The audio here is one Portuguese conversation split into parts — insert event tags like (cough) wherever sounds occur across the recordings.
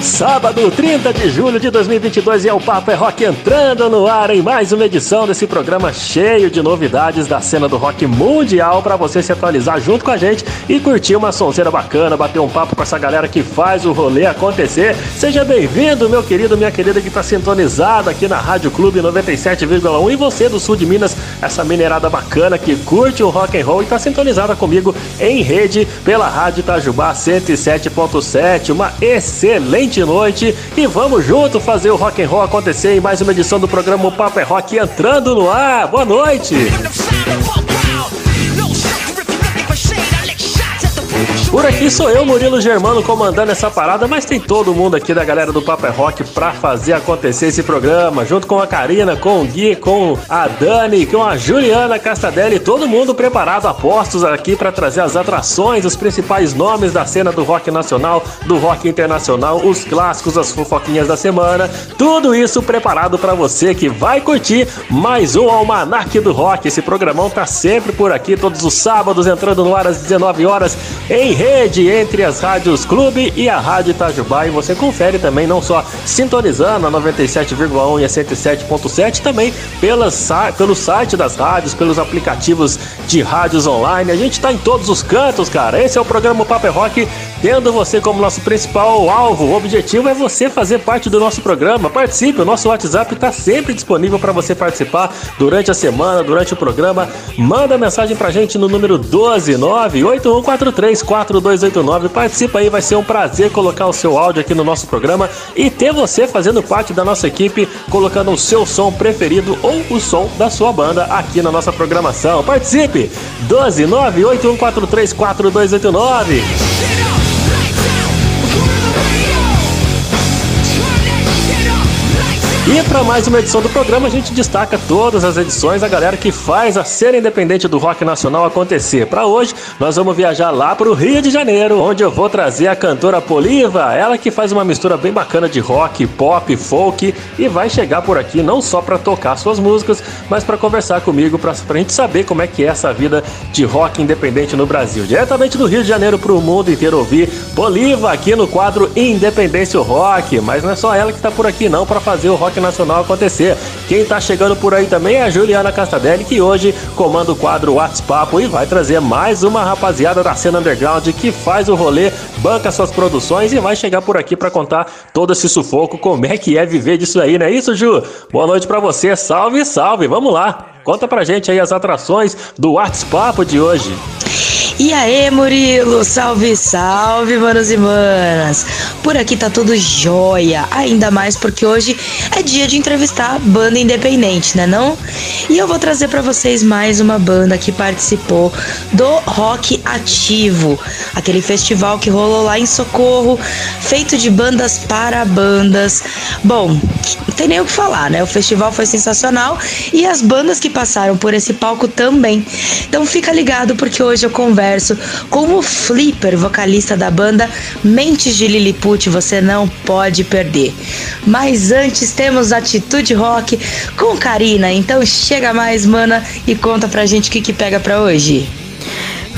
Sábado, 30 de julho de 2022 e é o Papo é Rock entrando no ar em mais uma edição desse programa cheio de novidades da cena do rock mundial para você se atualizar junto com a gente e curtir uma sonzeira bacana, bater um papo com essa galera que faz o rolê acontecer. Seja bem-vindo, meu querido, minha querida que está sintonizado aqui na Rádio Clube 97,1 e você do sul de Minas, essa minerada bacana que curte o rock and roll e está sintonizada comigo em rede pela Rádio Itajubá 107.7. Uma excelente noite e vamos junto fazer o rock and roll acontecer em mais uma edição do programa Papo é Rock entrando no ar. Boa noite. Por aqui sou eu, Murilo Germano, comandando essa parada, mas tem todo mundo aqui da galera do Papo é Rock pra fazer acontecer esse programa, junto com a Karina, com o Gui, com a Dani, com a Juliana Castadelli, todo mundo preparado a postos aqui para trazer as atrações, os principais nomes da cena do rock nacional, do rock internacional, os clássicos, as fofoquinhas da semana, tudo isso preparado para você que vai curtir mais um Almanac do Rock. Esse programão tá sempre por aqui, todos os sábados, entrando no ar às 19 horas em rede entre as rádios Clube e a Rádio Itajubá. E você confere também, não só sintonizando a 97,1 e a 107.7, também pelas, pelo site das rádios, pelos aplicativos de rádios online. A gente está em todos os cantos, cara. Esse é o programa Paper é Rock, tendo você como nosso principal alvo. O objetivo é você fazer parte do nosso programa. Participe, o nosso WhatsApp está sempre disponível para você participar durante a semana, durante o programa. Manda mensagem pra gente no número 12981434289. Participa aí, vai ser um prazer colocar o seu áudio aqui no nosso programa e ter você fazendo parte da nossa equipe, colocando o seu som preferido ou o som da sua banda aqui na nossa programação. Participe! 12981434289. E para mais uma edição do programa, a gente destaca todas as edições, a galera que faz a cena independente do rock nacional acontecer. Para hoje, nós vamos viajar lá para o Rio de Janeiro, onde eu vou trazer a cantora Poliva, ela que faz uma mistura bem bacana de rock, pop, folk e vai chegar por aqui não só para tocar suas músicas, mas para conversar comigo, para a gente saber como é que é essa vida de rock independente no Brasil. Diretamente do Rio de Janeiro para o mundo inteiro ouvir Poliva aqui no quadro Independência Rock. Mas não é só ela que está por aqui não para fazer o rock nacional acontecer. Quem tá chegando por aí também é a Juliana Castadelli, que hoje comanda o quadro WhatsApp e vai trazer mais uma rapaziada da cena underground que faz o rolê, banca suas produções e vai chegar por aqui para contar todo esse sufoco, como é que é viver disso aí, não é isso, Ju? Boa noite para você, salve, salve, vamos lá! Conta pra gente aí as atrações do WhatsApp de hoje. E aí, Murilo, salve, salve, manos e manas. Por aqui tá tudo jóia, ainda mais porque hoje é dia de entrevistar banda independente, né não? E eu vou trazer para vocês mais uma banda que participou do Rock Ativo, aquele festival que rolou lá em Socorro, feito de bandas para bandas. Bom, não tem nem o que falar, né? O festival foi sensacional e as bandas que passaram por esse palco também. Então fica ligado porque hoje eu converso converso com o Flipper, vocalista da banda Mentes de Lilliput, você não pode perder. Mas antes temos Atitude Rock com Karina, então chega mais, mana, e conta pra gente o que, que pega pra hoje.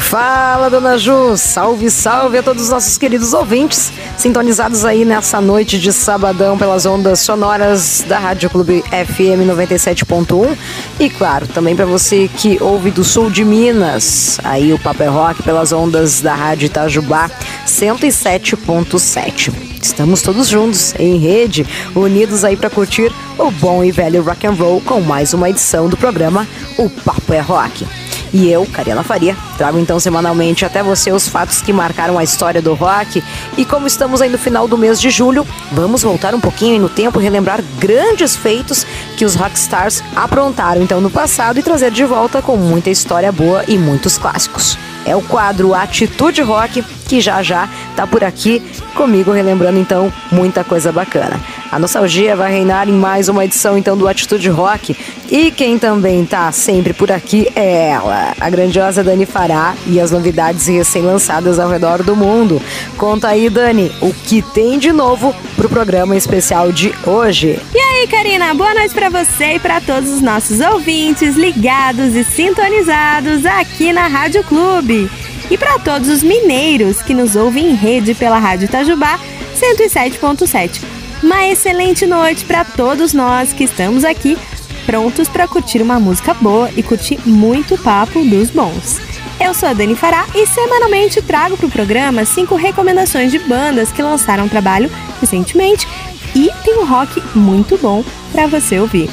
Fala, dona Ju! Salve, salve a todos os nossos queridos ouvintes, sintonizados aí nessa noite de sabadão pelas ondas sonoras da Rádio Clube FM 97.1 e, claro, também para você que ouve do sul de Minas, aí o é Rock pelas ondas da Rádio Itajubá 107.7. Estamos todos juntos, em rede, unidos aí para curtir o bom e velho rock and roll com mais uma edição do programa O Papo é Rock. E eu, Karina Faria, trago então semanalmente até você os fatos que marcaram a história do rock. E como estamos aí no final do mês de julho, vamos voltar um pouquinho no tempo e relembrar grandes feitos que os rockstars aprontaram então no passado e trazer de volta com muita história boa e muitos clássicos. É o quadro Atitude Rock que já já tá por aqui comigo relembrando então muita coisa bacana. A nostalgia vai reinar em mais uma edição então do Atitude Rock e quem também tá sempre por aqui é ela, a grandiosa Dani Fará e as novidades recém-lançadas ao redor do mundo. Conta aí, Dani, o que tem de novo pro programa especial de hoje. E aí, Karina, boa noite para você e para todos os nossos ouvintes ligados e sintonizados aqui na Rádio Clube. E para todos os mineiros que nos ouvem em rede pela Rádio Itajubá 107.7. Uma excelente noite para todos nós que estamos aqui prontos para curtir uma música boa e curtir muito papo dos bons. Eu sou a Dani Fará e semanalmente trago para o programa cinco recomendações de bandas que lançaram trabalho recentemente e tem um rock muito bom para você ouvir.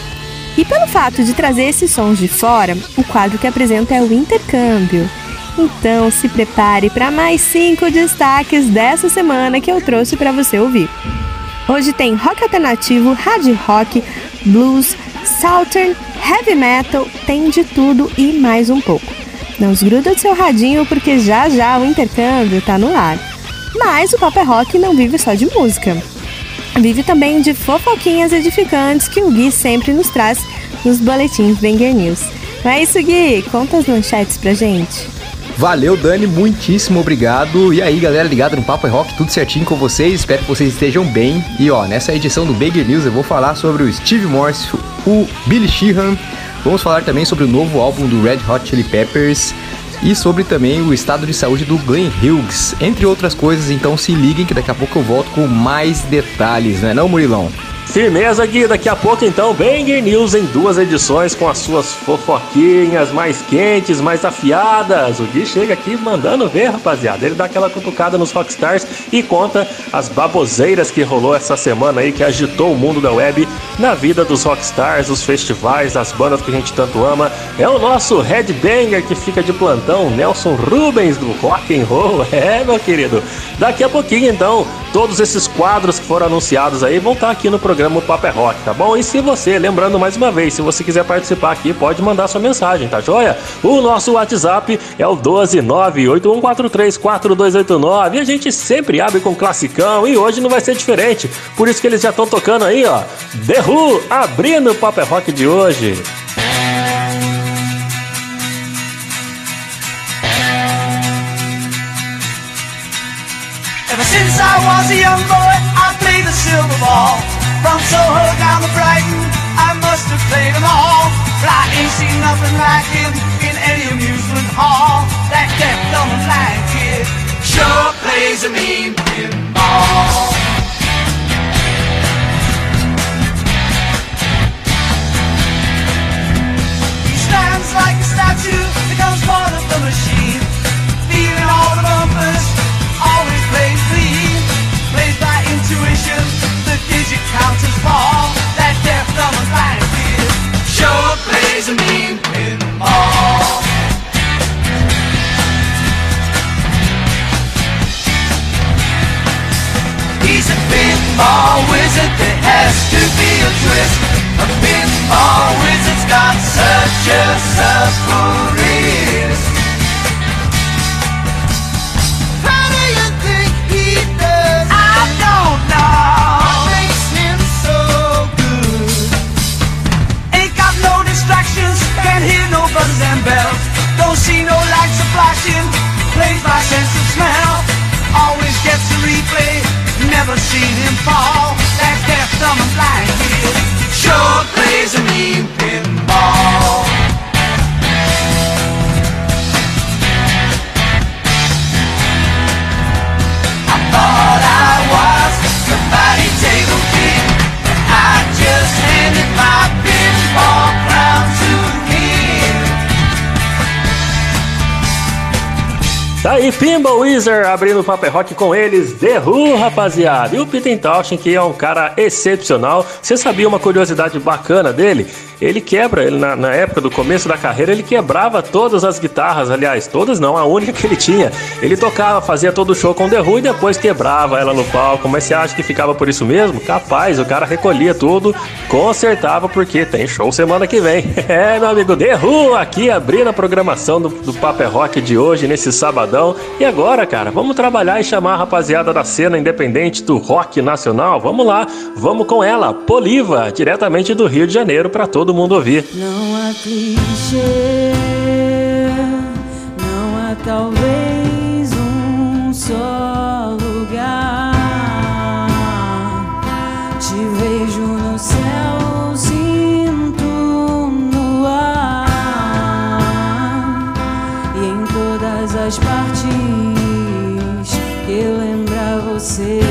E pelo fato de trazer esses sons de fora, o quadro que apresento é o Intercâmbio. Então se prepare para mais cinco destaques dessa semana que eu trouxe para você ouvir. Hoje tem rock alternativo, hard rock, blues, southern, heavy metal, tem de tudo e mais um pouco. Não desgruda do seu radinho porque já já o intercâmbio tá no ar. Mas o Pop é Rock não vive só de música. Vive também de fofoquinhas edificantes que o Gui sempre nos traz nos boletins Banger News. Não é isso, Gui? Conta as manchetes pra gente. Valeu, Dani, muitíssimo obrigado. E aí, galera ligada no Papo é Rock, tudo certinho com vocês? Espero que vocês estejam bem. E ó, nessa edição do Banger News eu vou falar sobre o Steve Morse, o Billy Sheehan, Vamos falar também sobre o novo álbum do Red Hot Chili Peppers e sobre também o estado de saúde do Glenn Hughes, entre outras coisas. Então se liguem que daqui a pouco eu volto com mais detalhes, não é não, Murilão? Firmeza, Gui. Daqui a pouco, então, Banger News em duas edições com as suas fofoquinhas mais quentes, mais afiadas. O Gui chega aqui mandando ver, rapaziada. Ele dá aquela cutucada nos Rockstars e conta as baboseiras que rolou essa semana aí, que agitou o mundo da web na vida dos Rockstars, os festivais, as bandas que a gente tanto ama. É o nosso headbanger que fica de plantão, Nelson Rubens do Rock and Roll. (laughs) É, meu querido. Daqui a pouquinho, então, todos esses quadros que foram anunciados aí vão estar aqui no programa programa Papo é Rock, tá bom? E se você, lembrando mais uma vez, se você quiser participar aqui, pode mandar sua mensagem, tá joia? O nosso WhatsApp é o 12981434289 e a gente sempre abre com classicão e hoje não vai ser diferente. Por isso que eles já estão tocando aí, ó. The Who, abrindo o Papo é Rock de hoje. Ever since I was a young boy, I played the silver ball. From Soho down to Brighton, I must have played them all. But I ain't seen nothing like him in any amusement hall. That deaf, dumb, and blind kid sure plays a mean pinball. He stands like a statue, becomes part of the machine. Feeling all the bumpers, always plays clean. Plays by intuition digit counters fall. That a pinball. He's a pinball wizard, there has to be a twist. A pinball wizard's got such a surprise. buzzes see no lights are flashing. Plays by sense of smell. Always gets a replay. Never seen him fall. That deaf, dumb, and blind sure plays a mean pinball. Tá aí, Pinball Wizard abrindo o Paper Rock com eles, The Who, rapaziada. E o Peter Townshend, que é um cara excepcional. Você sabia uma curiosidade bacana dele? Ele quebra, ele na, na, época do começo da carreira, ele quebrava todas as guitarras, aliás, todas não, a única que ele tinha. Ele tocava, fazia todo o show com The Who e depois quebrava ela no palco. Mas você acha que ficava por isso mesmo? Capaz, o cara recolhia tudo, consertava, porque tem show semana que vem. (laughs) É, meu amigo, The Who aqui abrindo a programação do, do Paper Rock de hoje, nesse sabadão. E agora, cara, vamos trabalhar e chamar a rapaziada da cena independente do rock nacional? Vamos lá, vamos com ela, Poliva, diretamente do Rio de Janeiro para todo todo mundo ouvir. Não há clichê, não há talvez um só você.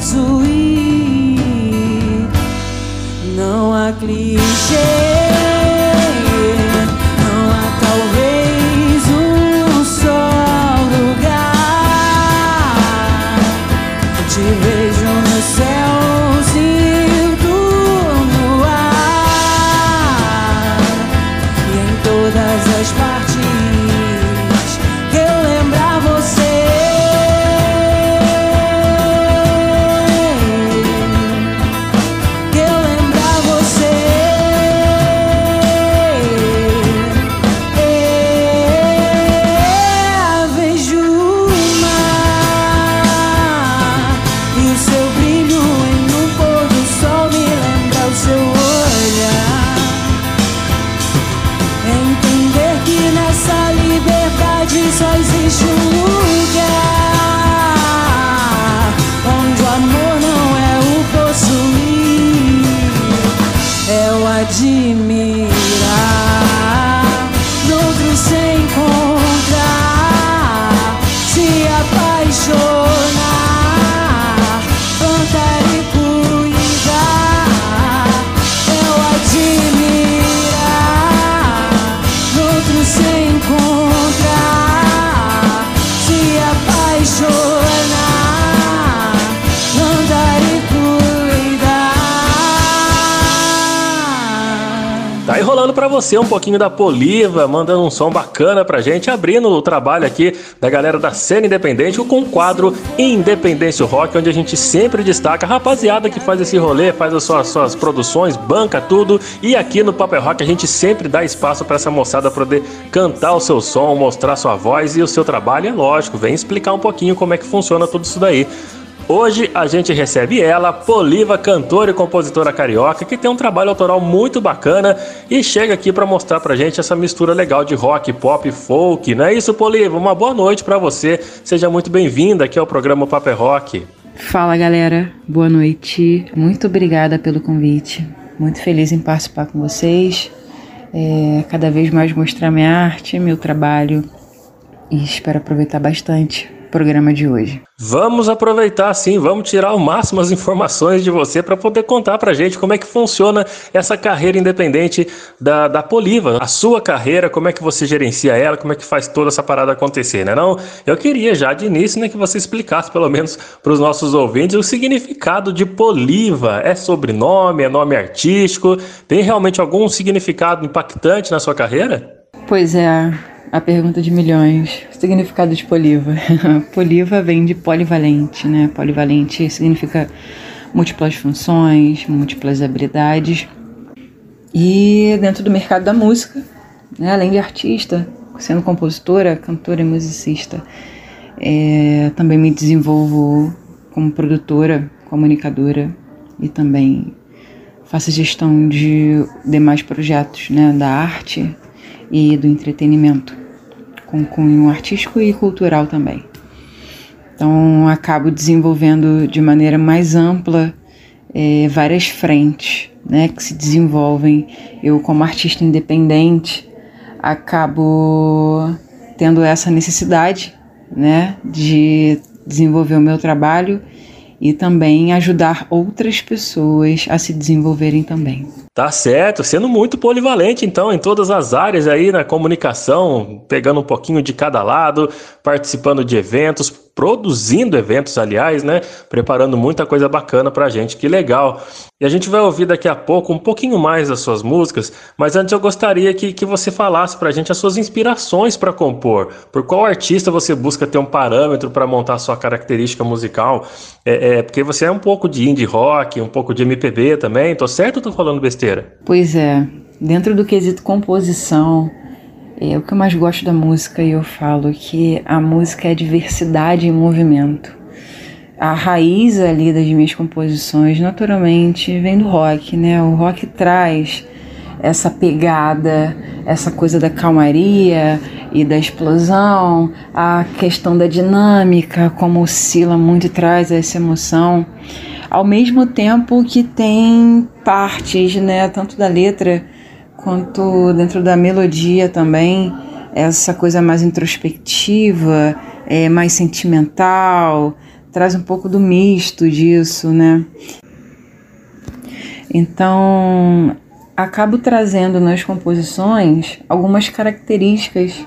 O possuir. Não há clichê. Você um pouquinho da Poliva, mandando um som bacana pra gente, abrindo o trabalho aqui da galera da cena independente com o quadro Independência Rock, onde a gente sempre destaca a rapaziada que faz esse rolê, faz as suas, suas produções, banca tudo. E aqui no Paper Rock a gente sempre dá espaço para essa moçada poder cantar o seu som, mostrar sua voz e o seu trabalho. É lógico, vem explicar um pouquinho como é que funciona tudo isso daí. Hoje a gente recebe ela, Poliva, cantora e compositora carioca, que tem um trabalho autoral muito bacana e chega aqui para mostrar pra gente essa mistura legal de rock, pop, folk. Não é isso, Poliva? Uma boa noite para você. Seja muito bem-vinda aqui ao programa Paper Rock. Fala, galera. Boa noite. Muito obrigada pelo convite. Muito feliz em participar com vocês. É, cada vez mais mostrar minha arte, meu trabalho e espero aproveitar bastante programa de hoje. Vamos aproveitar sim, vamos tirar o máximo as informações de você para poder contar para gente como é que funciona essa carreira independente da, da Poliva, a sua carreira, como é que você gerencia ela, como é que faz toda essa parada acontecer, né não? Eu queria já de início né, que você explicasse pelo menos para os nossos ouvintes o significado de Poliva. É sobrenome, é nome artístico? Tem realmente algum significado impactante na sua carreira? Pois é, a pergunta de milhões. Significado de poliva. (laughs) poliva vem de polivalente, né? Polivalente significa múltiplas funções, múltiplas habilidades. E dentro do mercado da música, né? além de artista, sendo compositora, cantora e musicista, é, também me desenvolvo como produtora, comunicadora e também faço gestão de demais projetos né? da arte e do entretenimento com cunho artístico e cultural também. Então, acabo desenvolvendo de maneira mais ampla é, várias frentes né, que se desenvolvem. Eu, como artista independente, acabo tendo essa necessidade né, de desenvolver o meu trabalho e também ajudar outras pessoas a se desenvolverem também. Tá certo, sendo muito polivalente então em todas as áreas aí na comunicação, pegando um pouquinho de cada lado, participando de eventos, produzindo eventos, aliás, né? Preparando muita coisa bacana pra gente, que legal. E a gente vai ouvir daqui a pouco um pouquinho mais das suas músicas, mas antes eu gostaria que, que você falasse pra gente as suas inspirações para compor. Por qual artista você busca ter um parâmetro para montar sua característica musical? É, é, porque você é um pouco de indie rock, um pouco de MPB também, tô certo ou tô falando besteira? Pois é, dentro do quesito composição, É o que eu mais gosto da música e eu falo que a música é diversidade em movimento. A raiz ali das minhas composições, naturalmente, vem do rock, né? O rock traz essa pegada, essa coisa da calmaria e da explosão, a questão da dinâmica, como oscila muito e traz essa emoção, ao mesmo tempo que tem partes, né, tanto da letra quanto dentro da melodia também, essa coisa mais introspectiva, é, mais sentimental, traz um pouco do misto disso, né? Então, acabo trazendo nas composições algumas características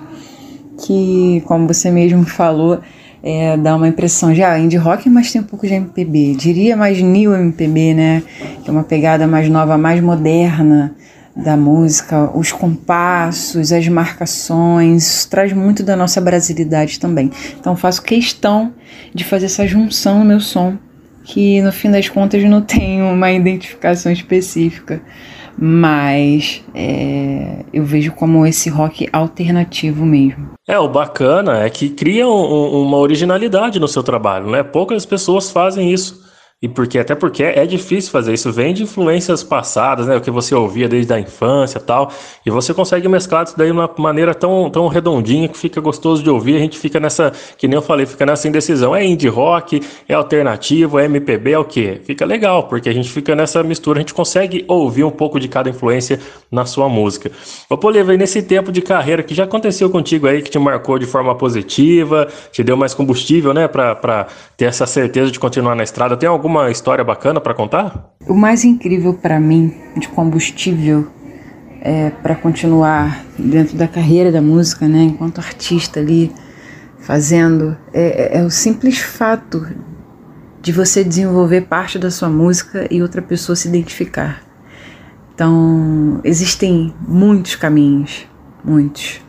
que, como você mesmo falou, é, dá uma impressão de ah, indie rock, mas tem um pouco de MPB. Diria mais new MPB, né? Que é uma pegada mais nova, mais moderna da música, os compassos, as marcações, traz muito da nossa brasilidade também. Então faço questão de fazer essa junção no meu som, que no fim das contas não (laughs) tem uma identificação específica mas é, eu vejo como esse rock alternativo mesmo. É, o bacana é que cria um, uma originalidade no seu trabalho, né? Poucas pessoas fazem isso. E porque até porque é difícil fazer isso, vem de influências passadas, né? O que você ouvia desde a infância tal. E você consegue mesclar isso daí de uma maneira tão, tão redondinha que fica gostoso de ouvir. A gente fica nessa, que nem eu falei, fica nessa indecisão. É indie rock, é alternativo, é MPB, é o quê? Fica legal, porque a gente fica nessa mistura, a gente consegue ouvir um pouco de cada influência na sua música. Ô Poliva, nesse tempo de carreira que já aconteceu contigo aí, que te marcou de forma positiva, te deu mais combustível, né? Pra, ter essa certeza de continuar na estrada, tem alguma alguma história bacana para contar? O mais incrível para mim de combustível é, para continuar dentro da carreira da música, né, enquanto artista ali fazendo, é, é, é o simples fato de você desenvolver parte da sua música e outra pessoa se identificar. Então, existem muitos caminhos, muitos.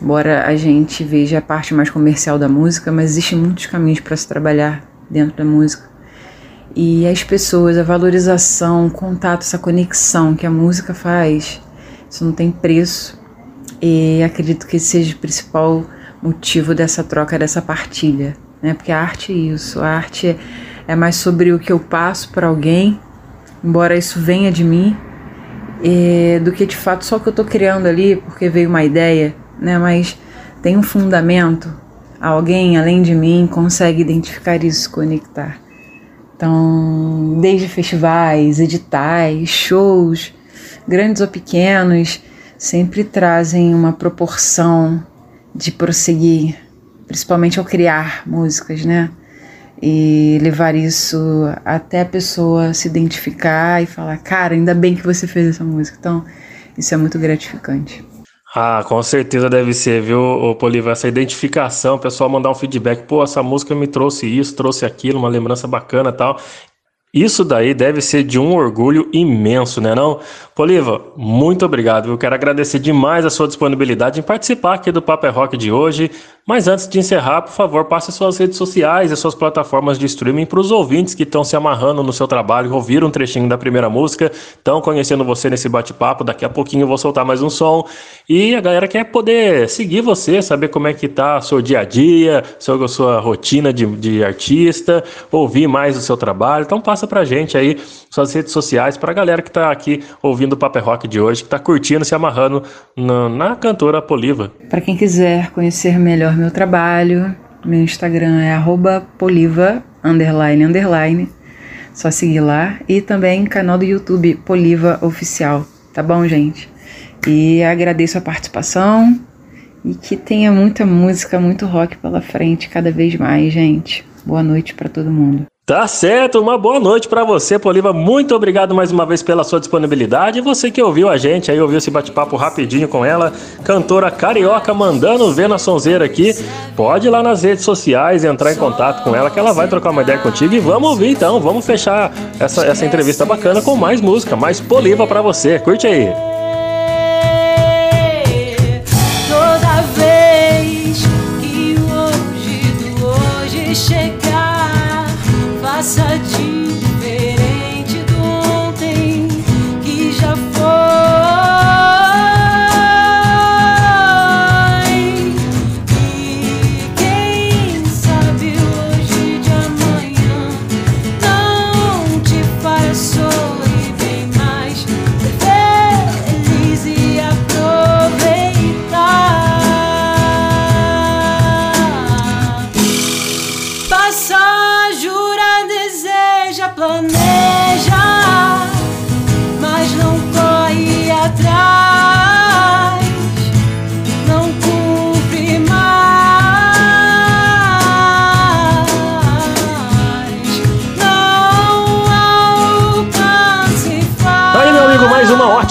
Embora a gente veja a parte mais comercial da música, mas existem muitos caminhos para se trabalhar dentro da música e as pessoas, a valorização, o contato, essa conexão que a música faz, isso não tem preço. E acredito que seja o principal motivo dessa troca, dessa partilha, né? Porque a arte é isso, a arte é, mais sobre o que eu passo para alguém, embora isso venha de mim, do que de fato só o que eu estou criando ali porque veio uma ideia, né? Mas tem um fundamento, alguém além de mim consegue identificar isso, conectar. Então, desde festivais, editais, shows, grandes ou pequenos, sempre trazem uma proporção de prosseguir, principalmente ao criar músicas, né? E levar isso até a pessoa se identificar e falar: cara, ainda bem que você fez essa música. Então, isso é muito gratificante. Ah, com certeza deve ser, viu, Poliva? Essa identificação, o pessoal mandar um feedback, pô, essa música me trouxe isso, trouxe aquilo, uma lembrança bacana tal. Isso daí deve ser de um orgulho imenso, né não? Poliva, muito obrigado. Eu quero agradecer demais a sua disponibilidade em participar aqui do Paper é Rock de hoje. Mas antes de encerrar, por favor, passe suas redes sociais e suas plataformas de streaming para os ouvintes que estão se amarrando no seu trabalho, ouviram um trechinho da primeira música, estão conhecendo você nesse bate-papo. Daqui a pouquinho eu vou soltar mais um som. E a galera quer poder seguir você, saber como é que tá seu dia a dia, sua, sua rotina de, de artista, ouvir mais o seu trabalho. Então passa pra gente aí suas redes sociais para a galera que está aqui ouvindo o Paper Rock de hoje, que está curtindo, se amarrando na, na cantora Poliva. Para quem quiser conhecer melhor meu trabalho, meu Instagram é @poliva underline underline. Só seguir lá e também canal do YouTube Poliva Oficial, tá bom, gente? E agradeço a participação e que tenha muita música, muito rock pela frente cada vez mais, gente. Boa noite para todo mundo. Tá certo, uma boa noite para você, Poliva. Muito obrigado mais uma vez pela sua disponibilidade. Você que ouviu a gente, aí ouviu esse bate-papo rapidinho com ela, cantora carioca, mandando ver na sonzeira aqui. Pode ir lá nas redes sociais, entrar em contato com ela, que ela vai trocar uma ideia contigo. E vamos ouvir então, vamos fechar essa, essa entrevista bacana com mais música, mais Poliva para você. Curte aí.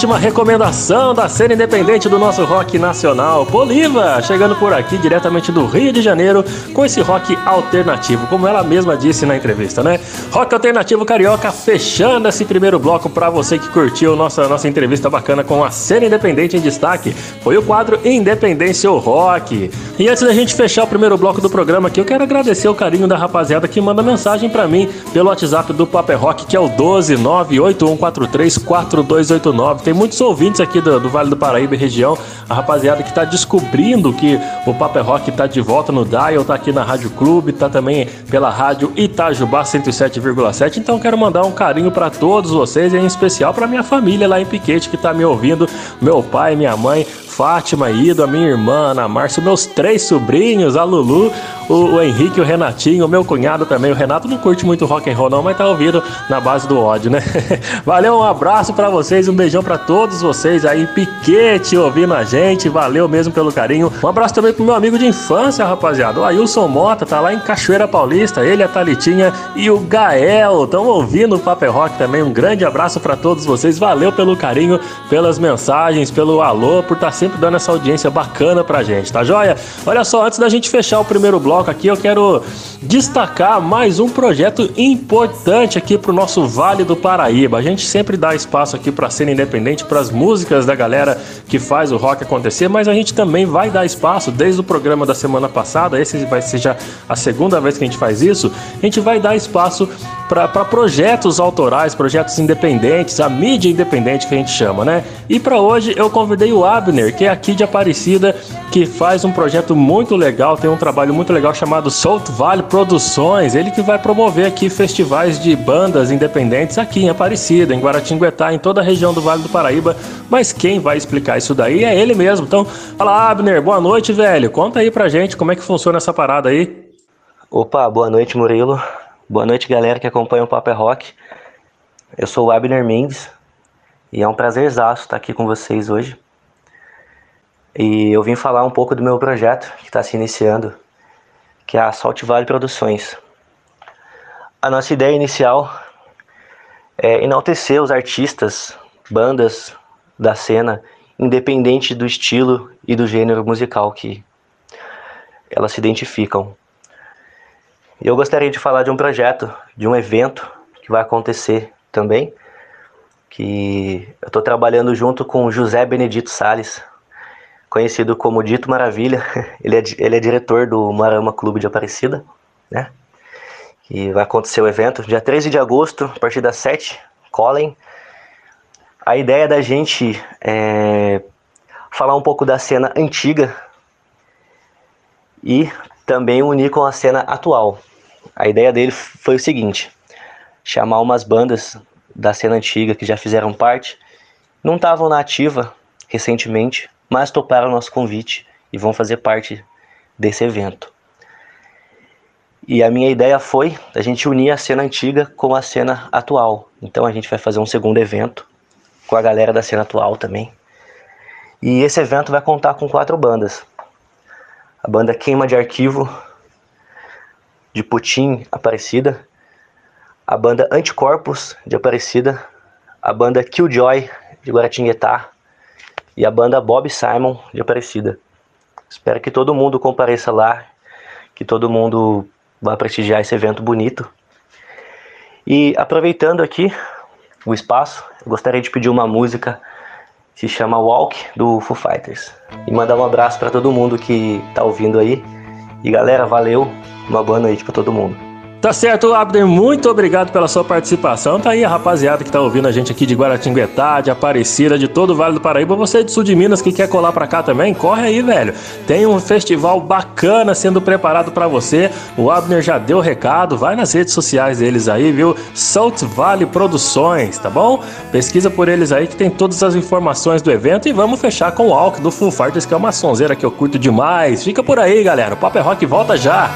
Ótima recomendação da cena independente do nosso rock nacional. Poliva, chegando por aqui diretamente do Rio de Janeiro com esse rock alternativo, como ela mesma disse na entrevista, né? Rock alternativo carioca fechando esse primeiro bloco para você que curtiu nossa nossa entrevista bacana com a cena independente em destaque. Foi o quadro Independência ou Rock. E antes da gente fechar o primeiro bloco do programa aqui, eu quero agradecer o carinho da rapaziada que manda mensagem para mim pelo WhatsApp do Paper Rock, que é o 12981434289. Tem muitos ouvintes aqui do, do, Vale do Paraíba e região, a rapaziada que tá descobrindo que o Paper Rock tá de volta no Dial, tá aqui na Rádio Clube, tá também pela Rádio Itajubá 107,7. Então quero mandar um carinho para todos vocês, e em especial para minha família lá em Piquete que tá me ouvindo, meu pai, minha mãe, Fátima, Ido, a minha irmã, Ana Márcia, meus três sobrinhos, a Lulu, o, o, Henrique, o Renatinho, o meu cunhado também. O Renato não curte muito rock and roll não, mas tá ouvindo na base do ódio, né? (laughs) Valeu, um abraço para vocês, um beijão para todos vocês aí, Piquete ouvindo a gente. Valeu mesmo pelo carinho. Um abraço também pro meu amigo de infância, rapaziada. O Ailson Mota tá lá em Cachoeira Paulista, ele, a Talitinha e o Gael estão ouvindo o Paper Rock também. Um grande abraço para todos vocês. Valeu pelo carinho, pelas mensagens, pelo alô, por estar tá sempre dando essa audiência bacana pra gente, tá joia? Olha só, antes da gente fechar o primeiro bloco aqui, eu quero destacar mais um projeto importante aqui pro nosso Vale do Paraíba. A gente sempre dá espaço aqui pra cena independente, para as músicas da galera que faz o rock acontecer, mas a gente também vai dar espaço desde o programa da semana passada, esse vai ser já a segunda vez que a gente faz isso, a gente vai dar espaço para projetos autorais, projetos independentes, a mídia independente que a gente chama, né? E para hoje eu convidei o Abner, que é aqui de Aparecida, que faz um projeto muito legal, tem um trabalho muito legal chamado Salt Valley Produções. Ele que vai promover aqui festivais de bandas independentes aqui em Aparecida, em Guaratinguetá, em toda a região do Vale do Paraíba. Mas quem vai explicar isso daí é ele mesmo. Então, fala Abner, boa noite, velho. Conta aí pra gente como é que funciona essa parada aí. Opa, boa noite, Murilo. Boa noite, galera que acompanha o Paper Rock. Eu sou o Abner Mendes e é um prazer estar aqui com vocês hoje. E eu vim falar um pouco do meu projeto que está se iniciando, que é a Salt Valley Produções. A nossa ideia inicial é enaltecer os artistas, bandas da cena, independente do estilo e do gênero musical que elas se identificam. Eu gostaria de falar de um projeto, de um evento que vai acontecer também, que eu estou trabalhando junto com José Benedito Sales, conhecido como Dito Maravilha. (laughs) Ele é, ele é diretor do Marama Clube de Aparecida, né? E vai acontecer o evento dia 13 de agosto, a partir das 7, colhem. A ideia da gente é falar um pouco da cena antiga e também unir com a cena atual. A ideia dele foi o seguinte: chamar umas bandas da cena antiga que já fizeram parte, não estavam na ativa recentemente, mas toparam o nosso convite e vão fazer parte desse evento. E a minha ideia foi a gente unir a cena antiga com a cena atual. Então a gente vai fazer um segundo evento com a galera da cena atual também. E esse evento vai contar com quatro bandas. A banda Queima de Arquivo, de Putim, Aparecida. A banda Anticorpos, de Aparecida. A banda Killjoy, de Guaratinguetá e a banda Bob Simon de Aparecida. Espero que todo mundo compareça lá, que todo mundo vá prestigiar esse evento bonito. E aproveitando aqui o espaço, gostaria de pedir uma música que se chama Walk do Foo Fighters. E mandar um abraço para todo mundo que está ouvindo aí. E galera, valeu, uma boa noite para todo mundo. Tá certo, Abner, muito obrigado pela sua participação. Tá aí a rapaziada que tá ouvindo a gente aqui de Guaratinguetá, de Aparecida, de todo o Vale do Paraíba. Você é de Sul de Minas que quer colar pra cá também, corre aí, velho. Tem um festival bacana sendo preparado para você. O Abner já deu o recado, vai nas redes sociais deles aí, viu? Salt Valley Produções, tá bom? Pesquisa por eles aí que tem todas as informações do evento e vamos fechar com o Alck do Full Fighters, que é uma sonzeira que eu curto demais. Fica por aí, galera. O Papo é Rock volta já.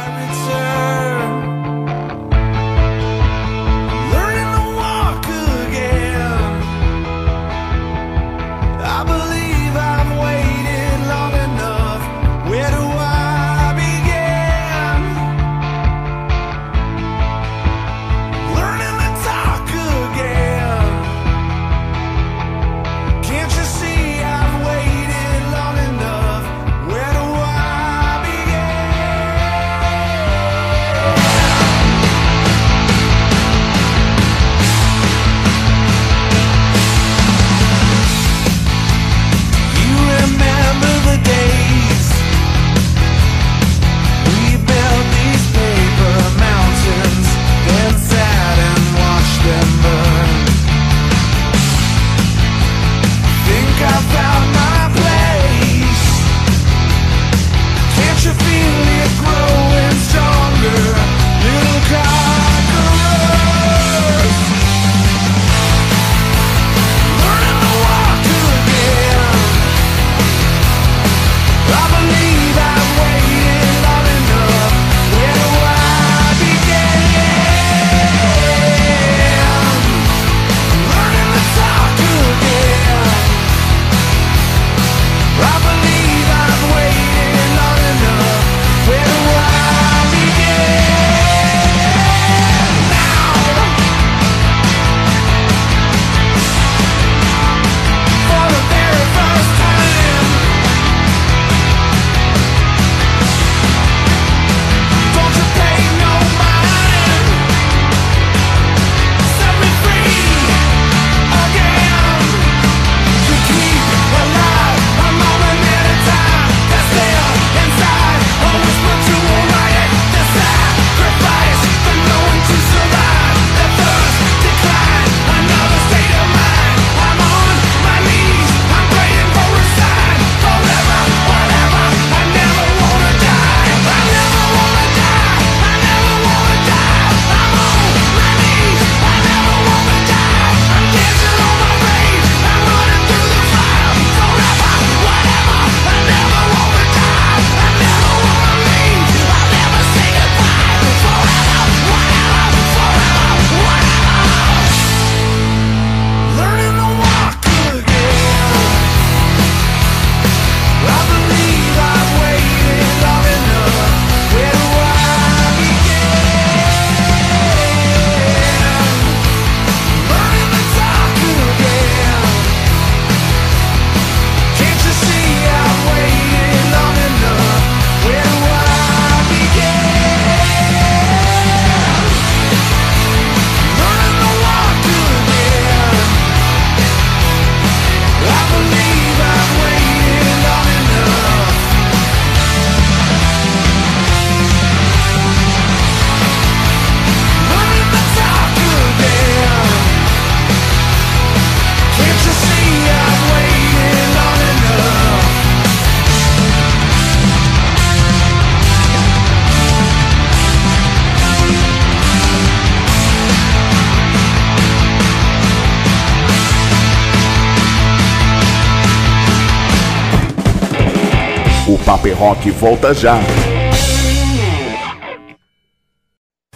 Paper Rock volta já.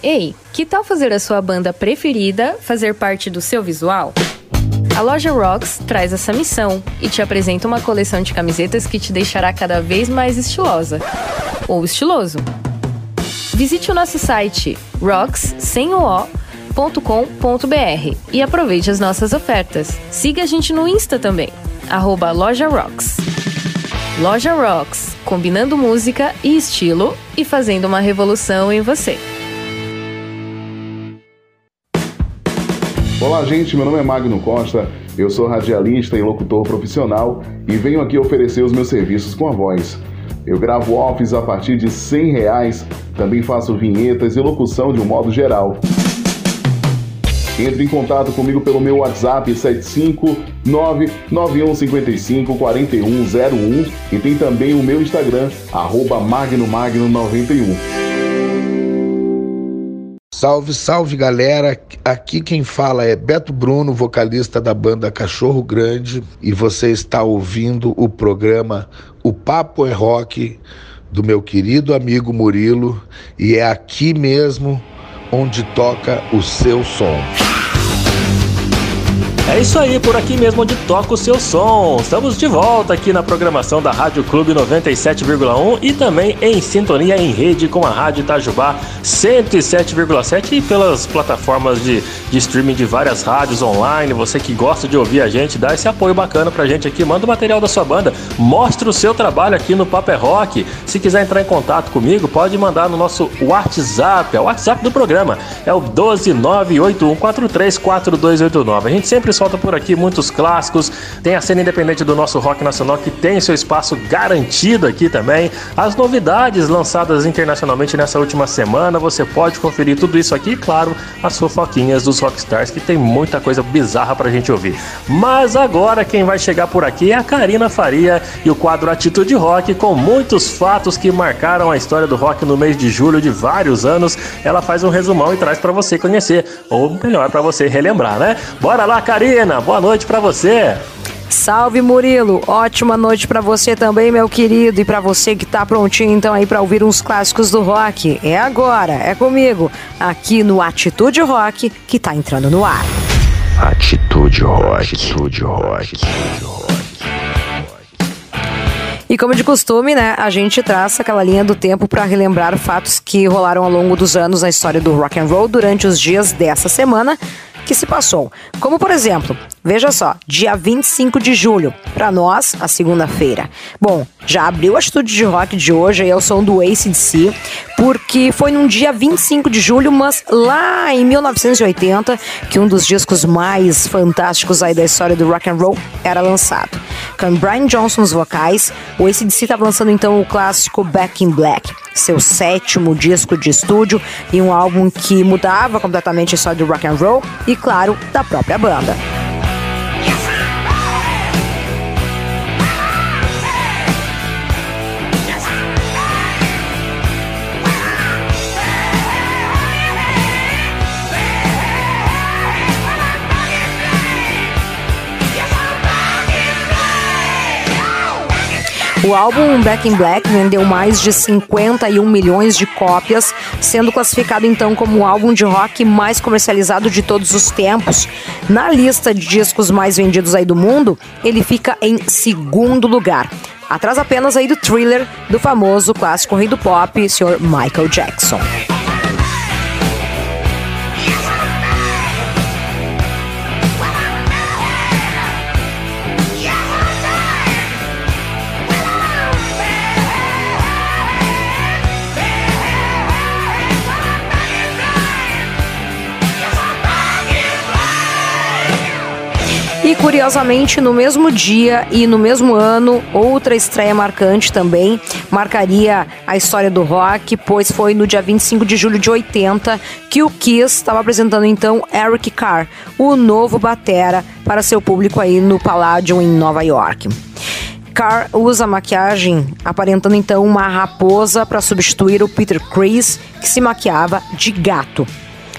Ei, que tal fazer a sua banda preferida fazer parte do seu visual? A loja Rocks traz essa missão e te apresenta uma coleção de camisetas que te deixará cada vez mais estilosa ou estiloso. Visite o nosso site rocks e aproveite as nossas ofertas. Siga a gente no Insta também, arroba Loja Rocks. Loja Rocks, combinando música e estilo e fazendo uma revolução em você. Olá, gente. Meu nome é Magno Costa. Eu sou radialista e locutor profissional e venho aqui oferecer os meus serviços com a voz. Eu gravo offs a partir de 100 reais, também faço vinhetas e locução de um modo geral. Entre em contato comigo pelo meu WhatsApp 75991554101 e tem também o meu Instagram, arroba magnomagno91. Salve, salve galera! Aqui quem fala é Beto Bruno, vocalista da banda Cachorro Grande, e você está ouvindo o programa O Papo é Rock do meu querido amigo Murilo, e é aqui mesmo onde toca o seu som. É isso aí, por aqui mesmo onde toca o seu som. Estamos de volta aqui na programação da Rádio Clube 97,1 e também em sintonia em rede com a Rádio Itajubá 107,7 e pelas plataformas de, de streaming de várias rádios online. Você que gosta de ouvir a gente, dá esse apoio bacana pra gente aqui. Manda o material da sua banda, mostra o seu trabalho aqui no Paper é Rock. Se quiser entrar em contato comigo, pode mandar no nosso WhatsApp, é o WhatsApp do programa. É o 12981434289. A gente sempre solta por aqui muitos clássicos. Tem a cena independente do nosso rock nacional que tem seu espaço garantido aqui também. As novidades lançadas internacionalmente nessa última semana, você pode conferir tudo isso aqui, e, claro, as fofoquinhas dos rockstars que tem muita coisa bizarra pra gente ouvir. Mas agora quem vai chegar por aqui é a Karina Faria e o quadro Atitude Rock com muitos fatos que marcaram a história do rock no mês de julho de vários anos. Ela faz um resumão e traz para você conhecer, ou melhor, para você relembrar, né? Bora lá, Karina! Karina, boa noite para você. Salve Murilo, ótima noite para você também, meu querido, e para você que tá prontinho então aí para ouvir uns clássicos do rock. É agora, é comigo, aqui no Atitude Rock, que tá entrando no ar. Atitude Rock. Atitude Rock. E como de costume, né, a gente traça aquela linha do tempo para relembrar fatos que rolaram ao longo dos anos na história do rock and roll durante os dias dessa semana que se passou. Como, por exemplo, veja só, dia 25 de julho, para nós, a segunda-feira. Bom, já abriu a atitude de rock de hoje, aí é o som do ACDC, porque foi num dia 25 de julho, mas lá em 1980, que um dos discos mais fantásticos aí da história do rock and roll era lançado. Com Brian Johnson nos vocais, o ACDC estava lançando então o clássico Back in Black seu sétimo disco de estúdio e um álbum que mudava completamente história do rock and roll e, claro, da própria banda. O álbum Back in Black vendeu mais de 51 milhões de cópias, sendo classificado então como o álbum de rock mais comercializado de todos os tempos. Na lista de discos mais vendidos aí do mundo, ele fica em segundo lugar. Atrás apenas aí do Thriller do famoso clássico rei do pop, Sr. Michael Jackson. Curiosamente, no mesmo dia e no mesmo ano, outra estreia marcante também marcaria a história do rock, pois foi no dia 25 de julho de 80 que o Kiss estava apresentando então Eric Carr, o novo batera, para seu público aí no Palladium em Nova York. Carr usa maquiagem aparentando então uma raposa para substituir o Peter Chris, que se maquiava de gato.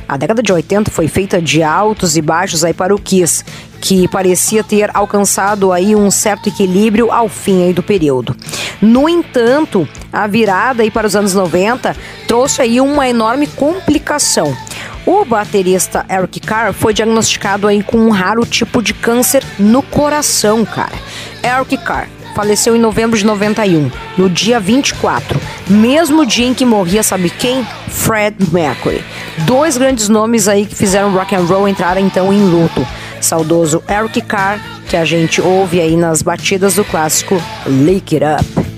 A década de 80 foi feita de altos e baixos aí para o Kiss, que parecia ter alcançado aí um certo equilíbrio ao fim aí do período. No entanto, a virada aí para os anos 90 trouxe aí uma enorme complicação. O baterista Eric Carr foi diagnosticado aí com um raro tipo de câncer no coração, cara. Eric Carr faleceu em novembro de 91, no dia 24, mesmo dia em que morria, sabe quem? Fred Mercury. Dois grandes nomes aí que fizeram rock and roll entrar então em luto. Saudoso Eric Carr, que a gente ouve aí nas batidas do clássico Lick It Up.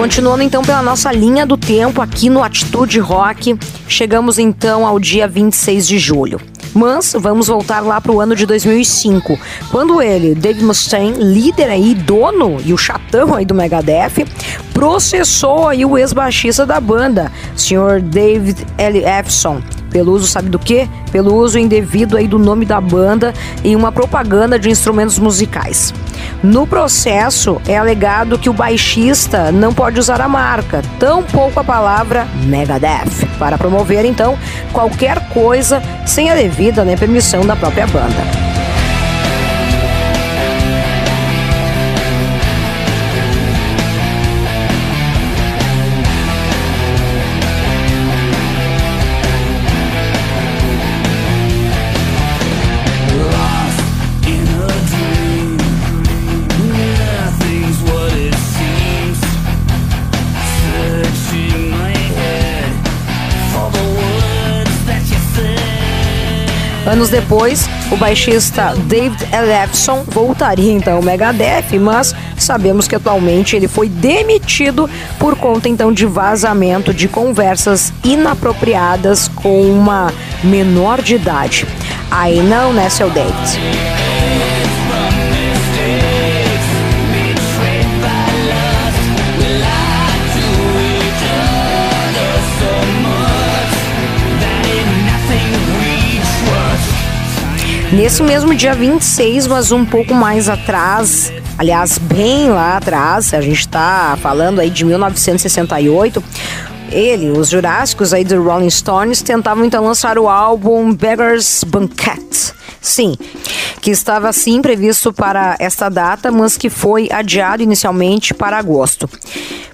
Continuando então pela nossa linha do tempo aqui no Atitude Rock, chegamos então ao dia 26 de julho. Mas vamos voltar lá para o ano de 2005, quando ele, Dave Mustaine, líder aí, dono e o chatão aí do Megadeth, processou aí o ex-baixista da banda, Sr. David L. Efson, pelo uso, sabe do que? Pelo uso indevido aí do nome da banda em uma propaganda de instrumentos musicais. No processo, é alegado que o baixista não pode usar a marca, tampouco a palavra Megadeth, para promover então qualquer coisa sem a devida né, permissão da própria banda. Anos depois, o baixista David Ellefson voltaria então ao Megadeth, mas sabemos que atualmente ele foi demitido por conta então de vazamento de conversas inapropriadas com uma menor de idade. Aí não, né, seu David? Nesse mesmo dia 26, mas um pouco mais atrás, aliás, bem lá atrás, a gente está falando aí de 1968, ele, os Jurássicos aí do Rolling Stones, tentavam então lançar o álbum Beggar's Banquet. Sim, que estava assim previsto para esta data, mas que foi adiado inicialmente para agosto.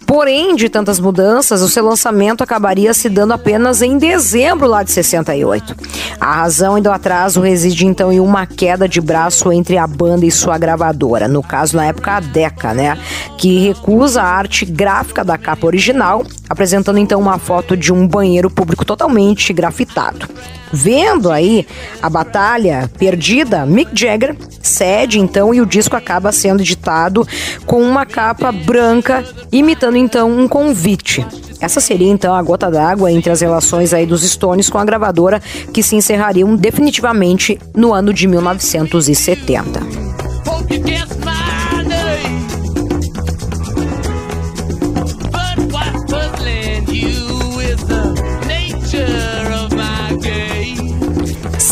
Porém, de tantas mudanças, o seu lançamento acabaria se dando apenas em dezembro lá de 68. A razão do atraso reside então em uma queda de braço entre a banda e sua gravadora, no caso na época a Deca, né, que recusa a arte gráfica da capa original, apresentando então uma foto de um banheiro público totalmente grafitado. Vendo aí a batalha perdida, Mick Jagger cede então e o disco acaba sendo editado com uma capa branca, imitando então um convite. Essa seria então a gota d'água entre as relações aí dos Stones com a gravadora que se encerrariam definitivamente no ano de 1970.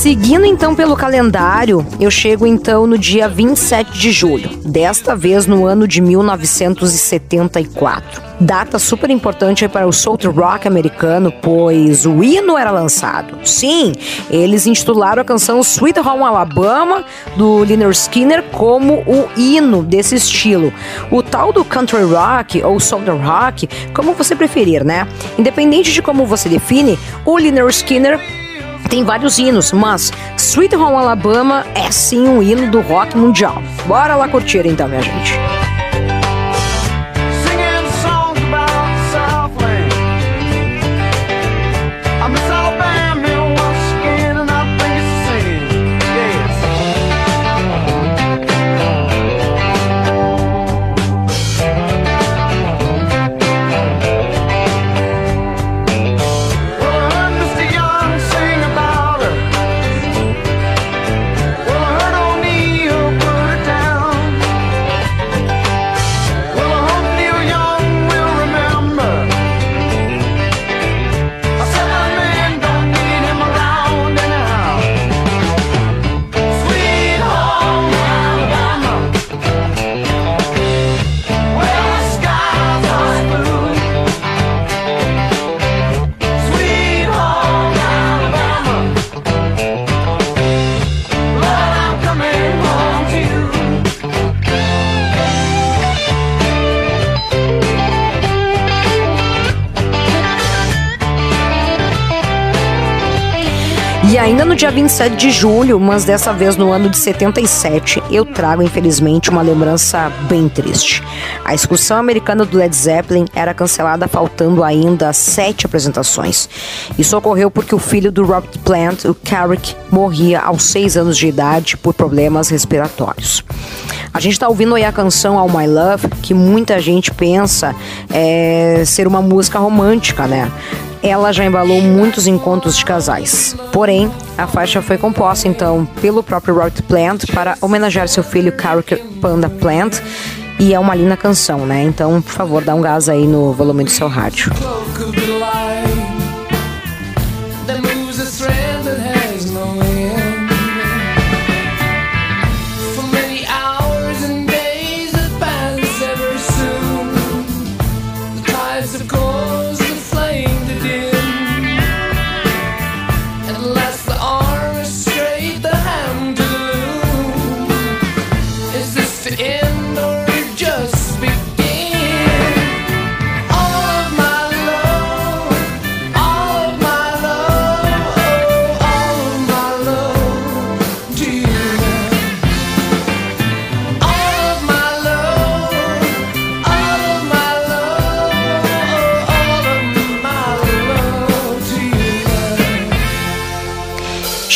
Seguindo então pelo calendário, eu chego então no dia 27 de julho, desta vez no ano de 1974. Data super importante para o South Rock americano, pois o hino era lançado. Sim, eles intitularam a canção Sweet Home Alabama do Lynyrd Skinner como o hino desse estilo. O tal do country rock ou southern rock, como você preferir, né? Independente de como você define, o Lynyrd Skinner tem vários hinos, mas Sweet Home Alabama é sim um hino do rock mundial. Bora lá curtir então, minha gente. Ainda no dia 27 de julho, mas dessa vez no ano de 77, eu trago infelizmente uma lembrança bem triste. A excursão americana do Led Zeppelin era cancelada faltando ainda sete apresentações. Isso ocorreu porque o filho do Robert Plant, o Carrick, morria aos seis anos de idade por problemas respiratórios. A gente está ouvindo aí a canção All My Love, que muita gente pensa é, ser uma música romântica, né? Ela já embalou muitos encontros de casais. Porém, a faixa foi composta então pelo próprio Robert Plant para homenagear seu filho Carrick Panda Plant e é uma linda canção, né? Então, por favor, dá um gás aí no volume do seu rádio.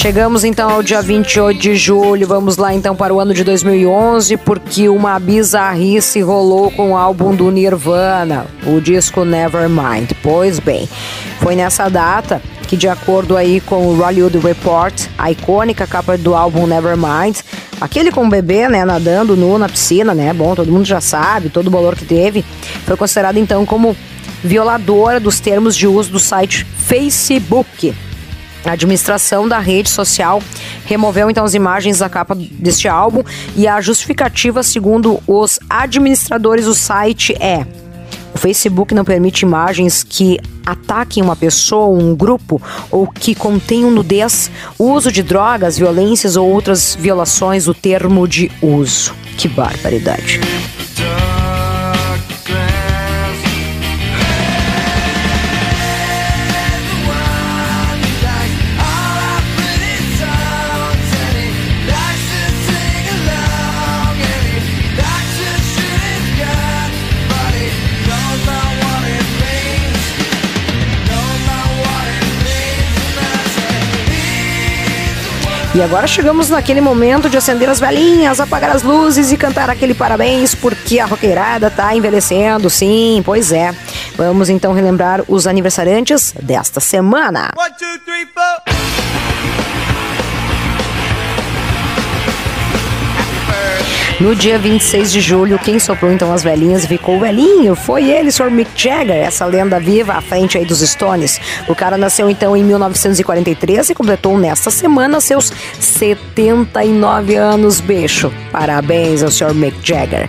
Chegamos então ao dia 28 de julho. Vamos lá então para o ano de 2011, porque uma bizarrice rolou com o álbum do Nirvana, o disco Nevermind. Pois bem, foi nessa data que, de acordo aí com o Hollywood Report, a icônica capa do álbum Nevermind, aquele com o bebê, né, nadando nu na piscina, né, bom, todo mundo já sabe, todo o valor que teve, foi considerado então como violadora dos termos de uso do site Facebook. A administração da rede social removeu então as imagens da capa deste álbum e a justificativa, segundo os administradores do site, é o Facebook não permite imagens que ataquem uma pessoa, um grupo ou que contenham nudez, uso de drogas, violências ou outras violações do termo de uso. Que barbaridade. E agora chegamos naquele momento de acender as velhinhas, apagar as luzes e cantar aquele parabéns, porque a roqueirada tá envelhecendo, sim, pois é. Vamos então relembrar os aniversariantes desta semana. One, two, three, No dia 26 de julho, quem soprou então as velhinhas e ficou velhinho foi ele, Sr. Mick Jagger, essa lenda viva à frente aí dos Stones. O cara nasceu então em 1943 e completou nesta semana seus 79 anos, bicho. Parabéns ao Sr. Mick Jagger.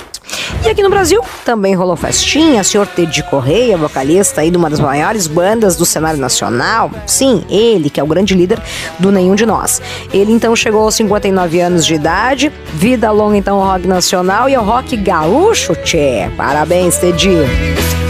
E aqui no Brasil também rolou festinha, senhor Teddy Correia, vocalista aí de uma das maiores bandas do cenário nacional. Sim, ele, que é o grande líder do Nenhum de Nós. Ele então chegou aos 59 anos de idade, vida longa então ao rock nacional e ao rock gaúcho, tchê. Parabéns, Teddy.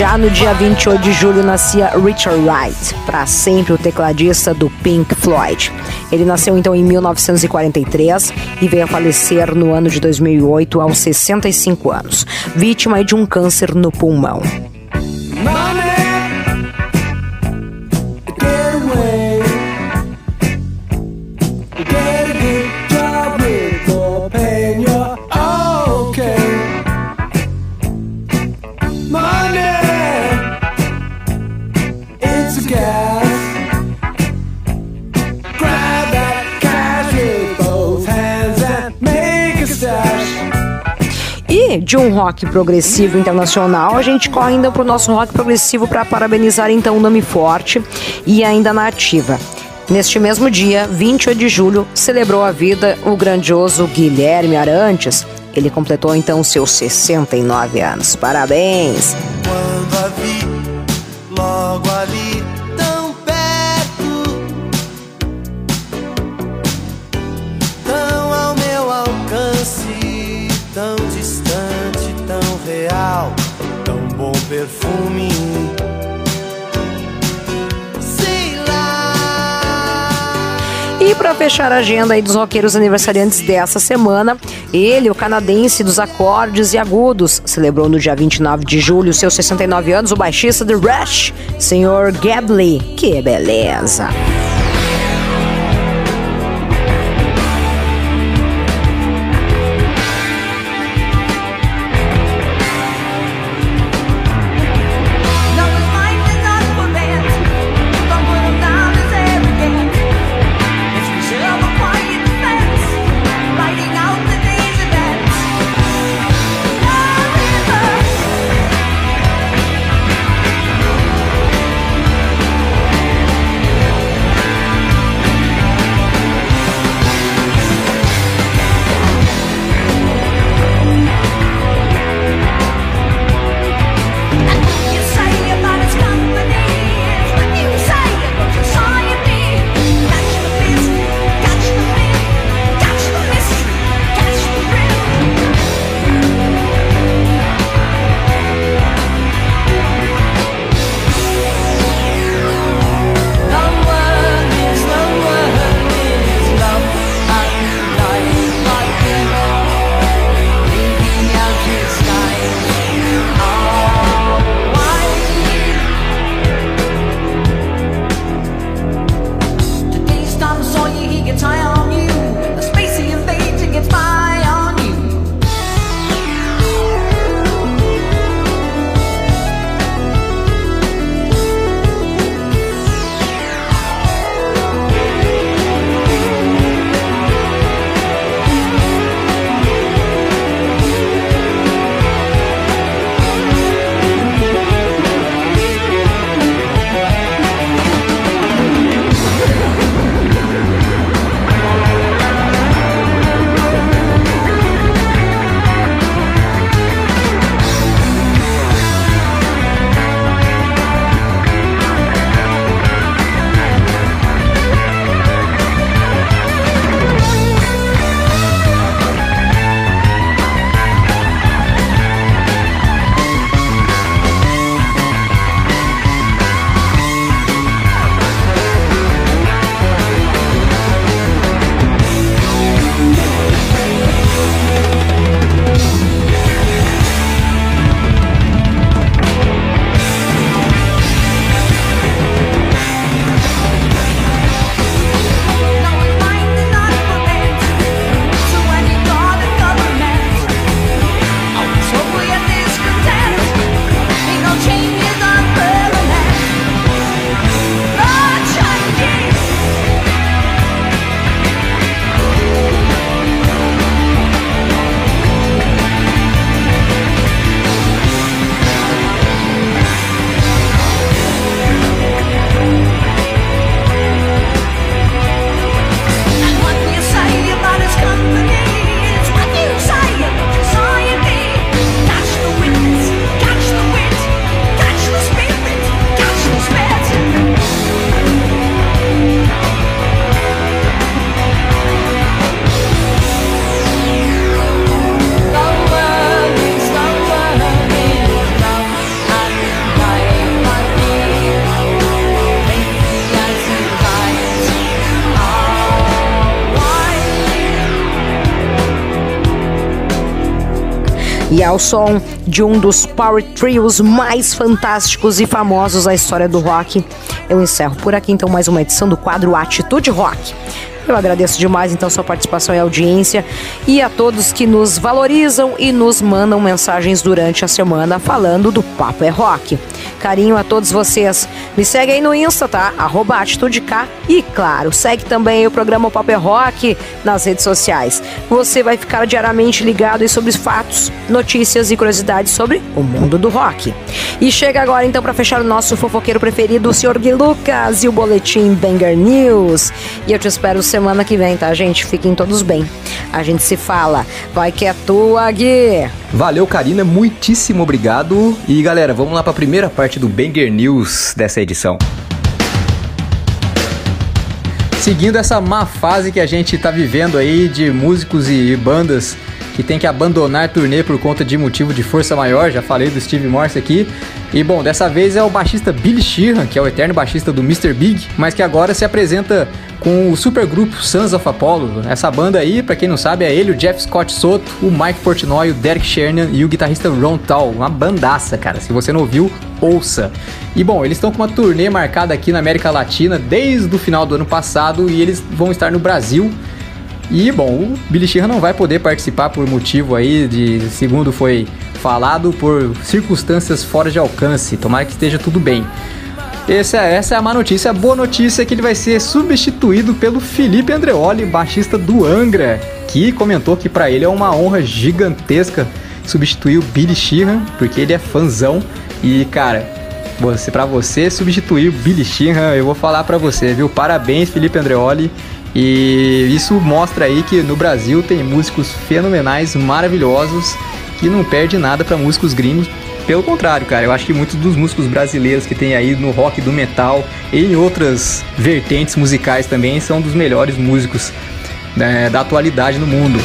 Já no dia 28 de julho nascia Richard Wright, para sempre o tecladista do Pink Floyd. Ele nasceu então em 1943 e veio a falecer no ano de 2008 aos 65 anos, vítima de um câncer no pulmão. De um rock progressivo internacional, a gente corre ainda pro nosso rock progressivo para parabenizar então o nome forte e ainda na ativa. Neste mesmo dia, 28 de julho, celebrou a vida o grandioso Guilherme Arantes. Ele completou então seus 69 anos. Parabéns! Perfume. E para fechar a agenda aí dos roqueiros aniversariantes dessa semana, ele, o canadense dos acordes e agudos, celebrou no dia 29 de julho seus 69 anos, o baixista do Rush, Sr. Gably. Que beleza! Ao som de um dos power trios mais fantásticos e famosos da história do rock, eu encerro por aqui então mais uma edição do quadro Atitude Rock. Eu agradeço demais então sua participação e audiência e a todos que nos valorizam e nos mandam mensagens durante a semana falando do Papo é Rock. Carinho a todos vocês. Me segue aí no Insta, tá? Arroba Atitude K. E claro, segue também o programa Papo é Rock nas redes sociais. Você vai ficar diariamente ligado sobre os fatos, notícias e curiosidades sobre o mundo do rock. E chega agora então para fechar o nosso fofoqueiro preferido, o Sr. Gui Lucas e o boletim Banger News. E eu te espero semana que vem, tá, gente? Fiquem todos bem. A gente se fala. Vai que é tua, Gui. Valeu, Karina, muitíssimo obrigado. E galera, vamos lá para a primeira parte do Banger News dessa edição. Seguindo essa má fase que a gente tá vivendo aí de músicos e bandas que tem que abandonar turnê por conta de motivo de força maior, já falei do Steve Morse aqui. E bom, dessa vez é o baixista Billy Sheehan, que é o eterno baixista do Mr. Big, mas que agora se apresenta com o supergrupo Sons of Apollo. Essa banda aí, pra quem não sabe, é ele, o Jeff Scott Soto, o Mike Portnoy, o Derek Sherman e o guitarrista Ron Tal. Uma bandaça, cara. Se você não ouviu, ouça. E bom, eles estão com uma turnê marcada aqui na América Latina desde o final do ano passado e eles vão estar no Brasil e, bom, o Billy Sheehan não vai poder participar por motivo aí de, segundo foi falado, por circunstâncias fora de alcance. Tomara que esteja tudo bem. Essa, essa é a má notícia. A boa notícia é que ele vai ser substituído pelo Felipe Andreoli, baixista do Angra, que comentou que para ele é uma honra gigantesca substituir o Billy Sheehan, porque ele é fãzão. E, cara, você para você substituir o Billy Sheehan, eu vou falar para você, viu? Parabéns, Felipe Andreoli. E isso mostra aí que no Brasil tem músicos fenomenais, maravilhosos, que não perde nada para músicos gringos. Pelo contrário, cara, eu acho que muitos dos músicos brasileiros que tem aí no rock do metal e em outras vertentes musicais também são dos melhores músicos né, da atualidade no mundo.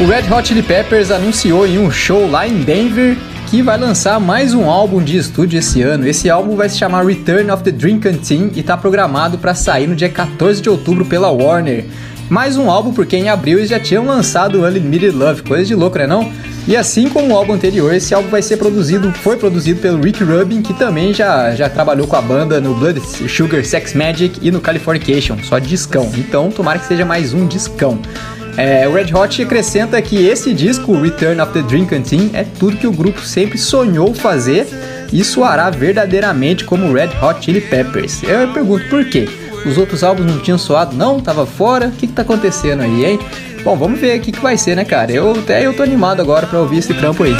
O Red Hot Chili Peppers anunciou em um show lá em Denver que vai lançar mais um álbum de estúdio esse ano. Esse álbum vai se chamar Return of the Dream Canteen e está programado para sair no dia 14 de outubro pela Warner. Mais um álbum porque em abril eles já tinham lançado Unlimited Love, coisa de louco, né não? E assim como o álbum anterior, esse álbum vai ser produzido, foi produzido pelo Rick Rubin, que também já, já trabalhou com a banda no Blood Sugar Sex Magic e no Californication, só discão. Então tomara que seja mais um discão. É, o Red Hot acrescenta que esse disco, Return of the Dream Canteen, é tudo que o grupo sempre sonhou fazer e soará verdadeiramente como Red Hot Chili Peppers. Eu pergunto por quê? Os outros álbuns não tinham soado, não? Tava fora? O que, que tá acontecendo aí, hein? Bom, vamos ver o que, que vai ser, né, cara? Eu até eu tô animado agora pra ouvir esse trampo aí.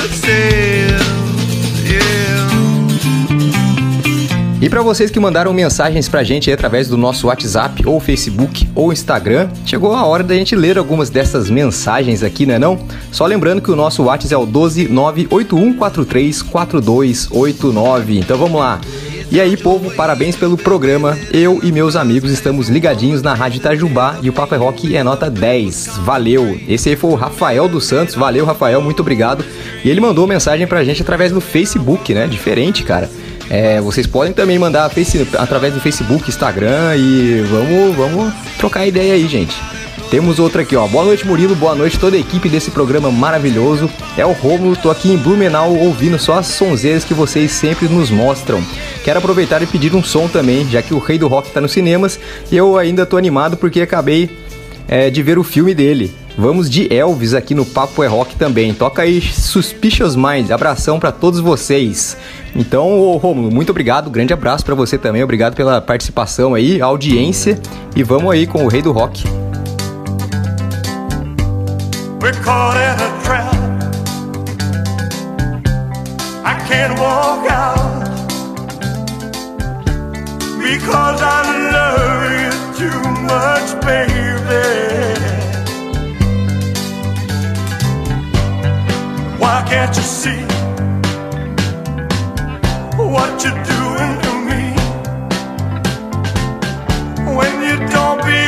E para vocês que mandaram mensagens pra gente através do nosso WhatsApp ou Facebook ou Instagram, chegou a hora da gente ler algumas dessas mensagens aqui, né não? Só lembrando que o nosso WhatsApp é o 12981434289. Então vamos lá. E aí, povo, parabéns pelo programa. Eu e meus amigos estamos ligadinhos na Rádio Itajubá e o Papo é Rock é nota 10. Valeu! Esse aí foi o Rafael dos Santos. Valeu, Rafael, muito obrigado. E ele mandou mensagem pra gente através do Facebook, né? Diferente, cara. É, vocês podem também mandar face, através do Facebook, Instagram e vamos, vamos trocar ideia aí, gente. Temos outra aqui, ó. Boa noite, Murilo. Boa noite, toda a equipe desse programa maravilhoso. É o Romulo, tô aqui em Blumenau ouvindo só as sonzeiras que vocês sempre nos mostram. Quero aproveitar e pedir um som também, já que o Rei do Rock tá nos cinemas e eu ainda tô animado porque acabei é, de ver o filme dele. Vamos de Elvis aqui no Papo é Rock também. Toca aí Suspicious Minds. Abração para todos vocês. Então, Romulo, muito obrigado. Grande abraço para você também. Obrigado pela participação aí, audiência. E vamos aí com o Rei do Rock. We're caught in a trap. I can't walk out because I love you too much, baby. Why can't you see what you're doing to me. When you don't believe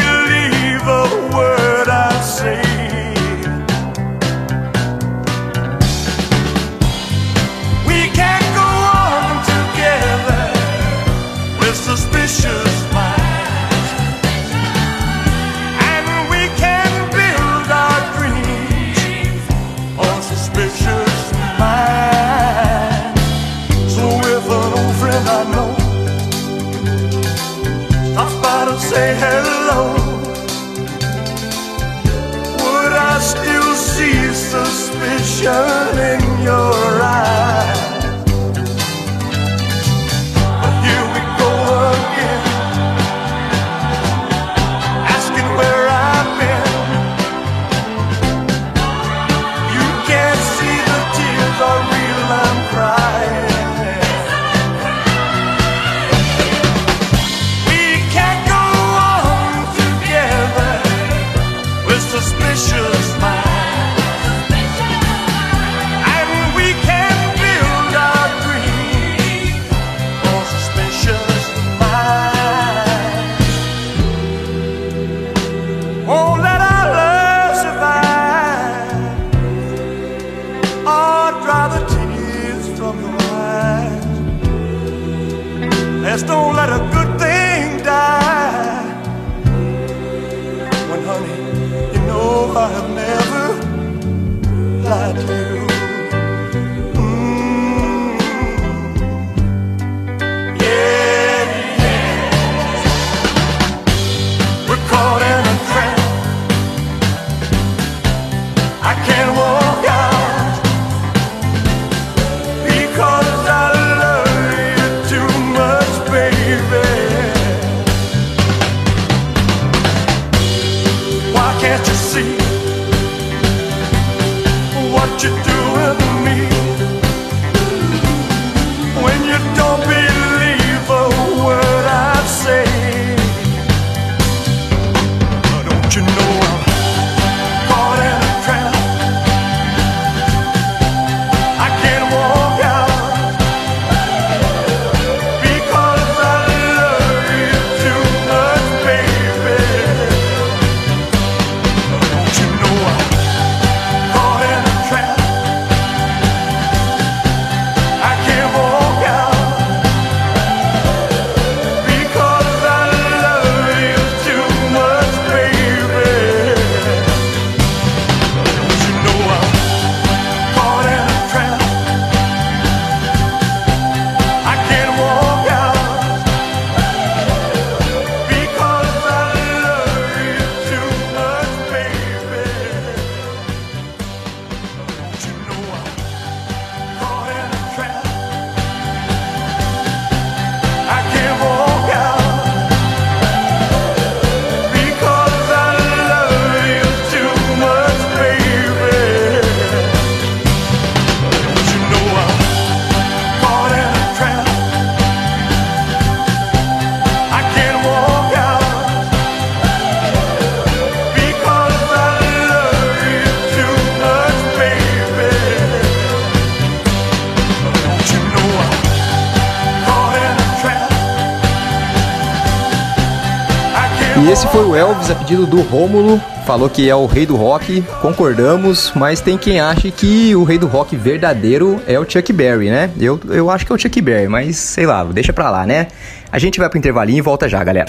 o Elvis a pedido do Rômulo. Falou que é o rei do rock, concordamos, mas tem quem ache que o rei do rock verdadeiro é o Chuck Berry, né? Eu, eu acho que é o Chuck Berry, mas sei lá, deixa pra lá, né? A gente vai pro intervalinho e volta já, galera.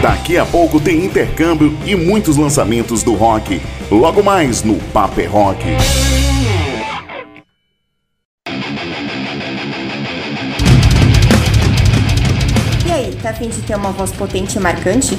Daqui a pouco tem intercâmbio e muitos lançamentos do rock. Logo mais no Paper Rock. E aí, tá afim de ter uma voz potente e marcante?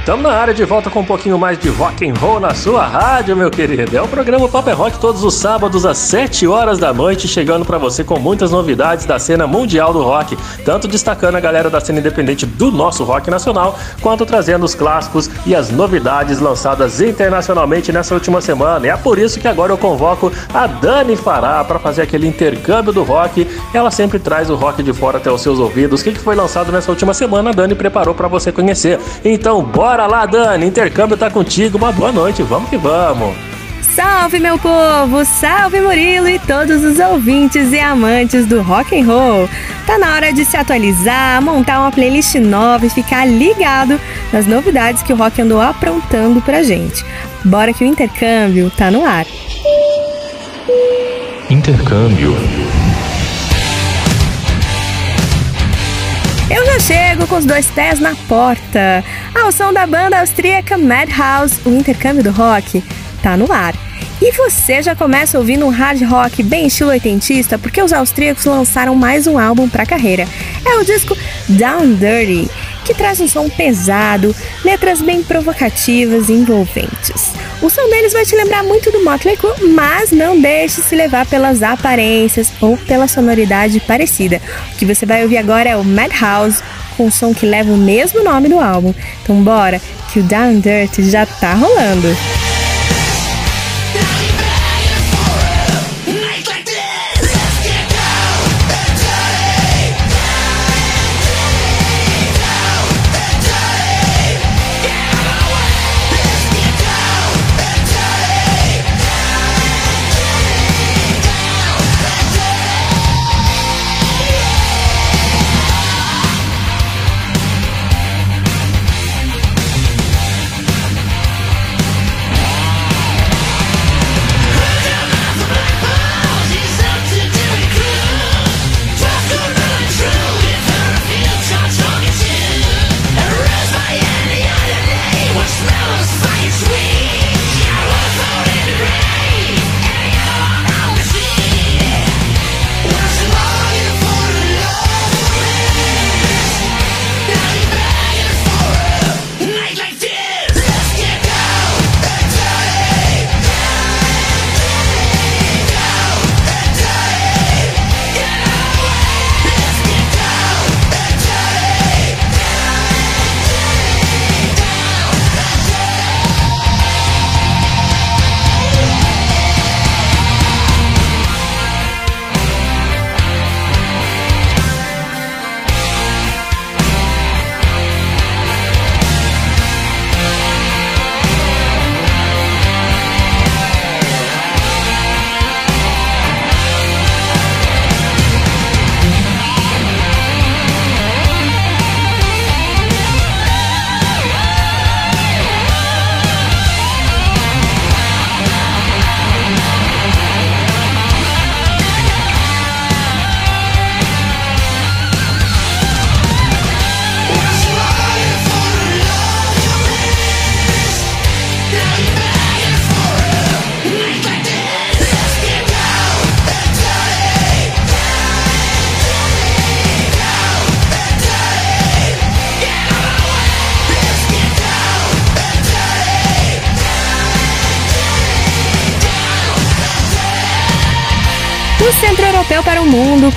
Estamos na área de volta com um pouquinho mais de rock and roll na sua rádio, meu querido. É o programa Paper Rock todos os sábados às 7 horas da noite, chegando para você com muitas novidades da cena mundial do rock, tanto destacando a galera da cena independente do nosso rock nacional, quanto trazendo os clássicos e as novidades lançadas internacionalmente nessa última semana. E é por isso que agora eu convoco a Dani Fará para fazer aquele intercâmbio do rock. Ela sempre traz o rock de fora até os seus ouvidos. O que que foi lançado nessa última semana, a Dani preparou para você conhecer. Então, bora lá, Dani, intercâmbio tá contigo. Uma boa noite, vamos que vamos. Salve meu povo, salve Murilo e todos os ouvintes e amantes do rock and roll. Tá na hora de se atualizar, montar uma playlist nova e ficar ligado nas novidades que o rock andou aprontando pra gente. Bora que o intercâmbio tá no ar. Intercâmbio. Eu já chego com os dois pés na porta. Ao som da banda austríaca Madhouse, o intercâmbio do rock tá no ar. E você já começa ouvindo um hard rock bem estilo oitentista porque os austríacos lançaram mais um álbum para a carreira. É o disco Down Dirty, que traz um som pesado, letras bem provocativas e envolventes. O som deles vai te lembrar muito do Motley Crue, mas não deixe se levar pelas aparências ou pela sonoridade parecida. O que você vai ouvir agora é o Madhouse, com um som que leva o mesmo nome do álbum. Então bora, que o Down Dirty já tá rolando.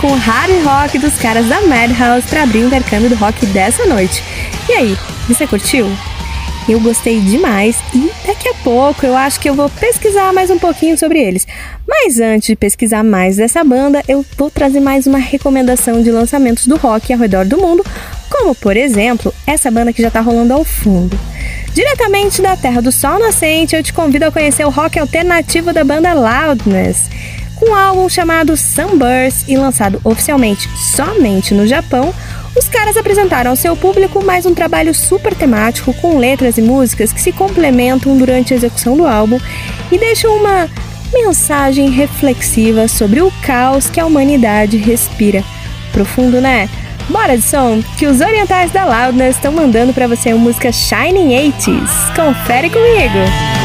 Com o hard rock dos caras da Madhouse para abrir o intercâmbio do rock dessa noite. E aí, você curtiu? Eu gostei demais e daqui a pouco eu acho que eu vou pesquisar mais um pouquinho sobre eles. Mas antes de pesquisar mais dessa banda, eu vou trazer mais uma recomendação de lançamentos do rock ao redor do mundo, como por exemplo, essa banda que já tá rolando ao fundo. Diretamente da Terra do Sol Nascente, eu te convido a conhecer o rock alternativo da banda Loudness um álbum chamado Sunburst e lançado oficialmente somente no Japão, os caras apresentaram ao seu público mais um trabalho super temático com letras e músicas que se complementam durante a execução do álbum e deixam uma mensagem reflexiva sobre o caos que a humanidade respira. Profundo, né? Bora de som, que os orientais da Loudness estão mandando para você a música Shining 80s. Confere comigo!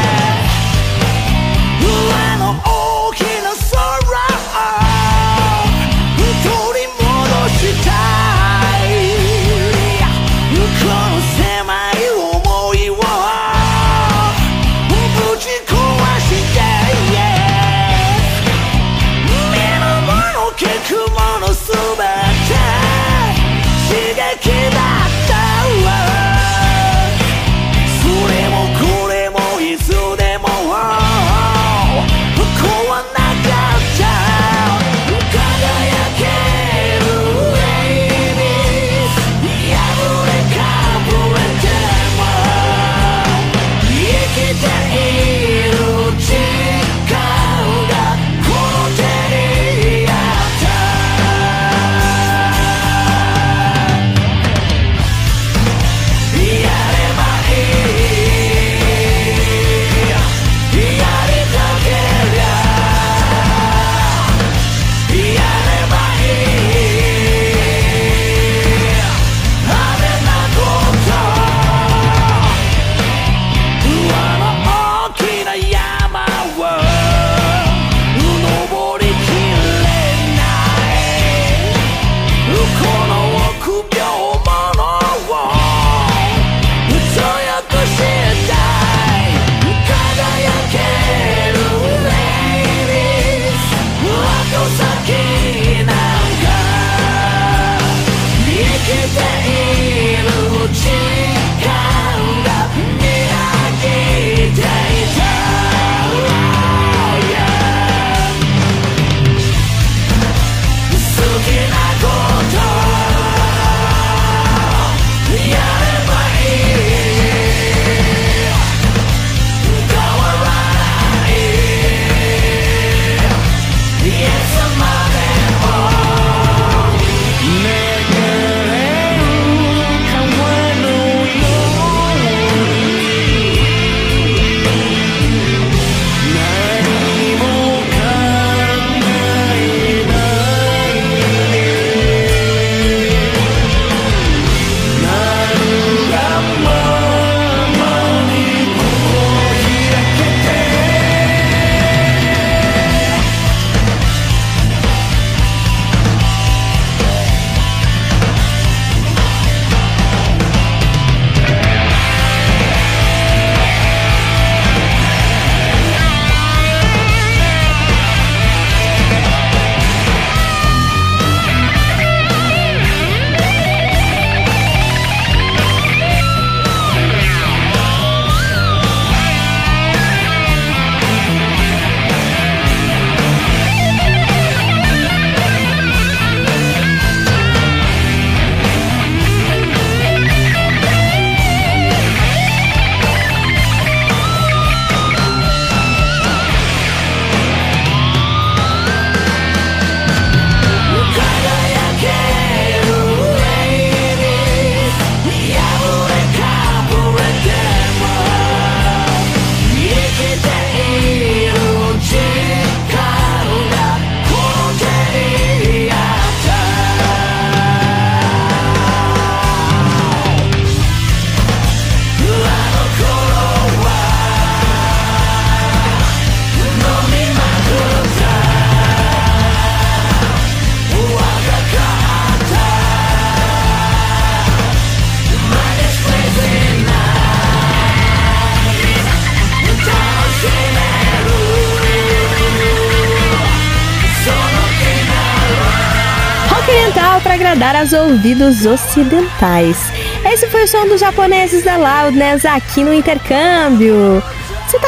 Agradar aos ouvidos ocidentais. Esse foi o som dos japoneses da Loudness aqui no intercâmbio.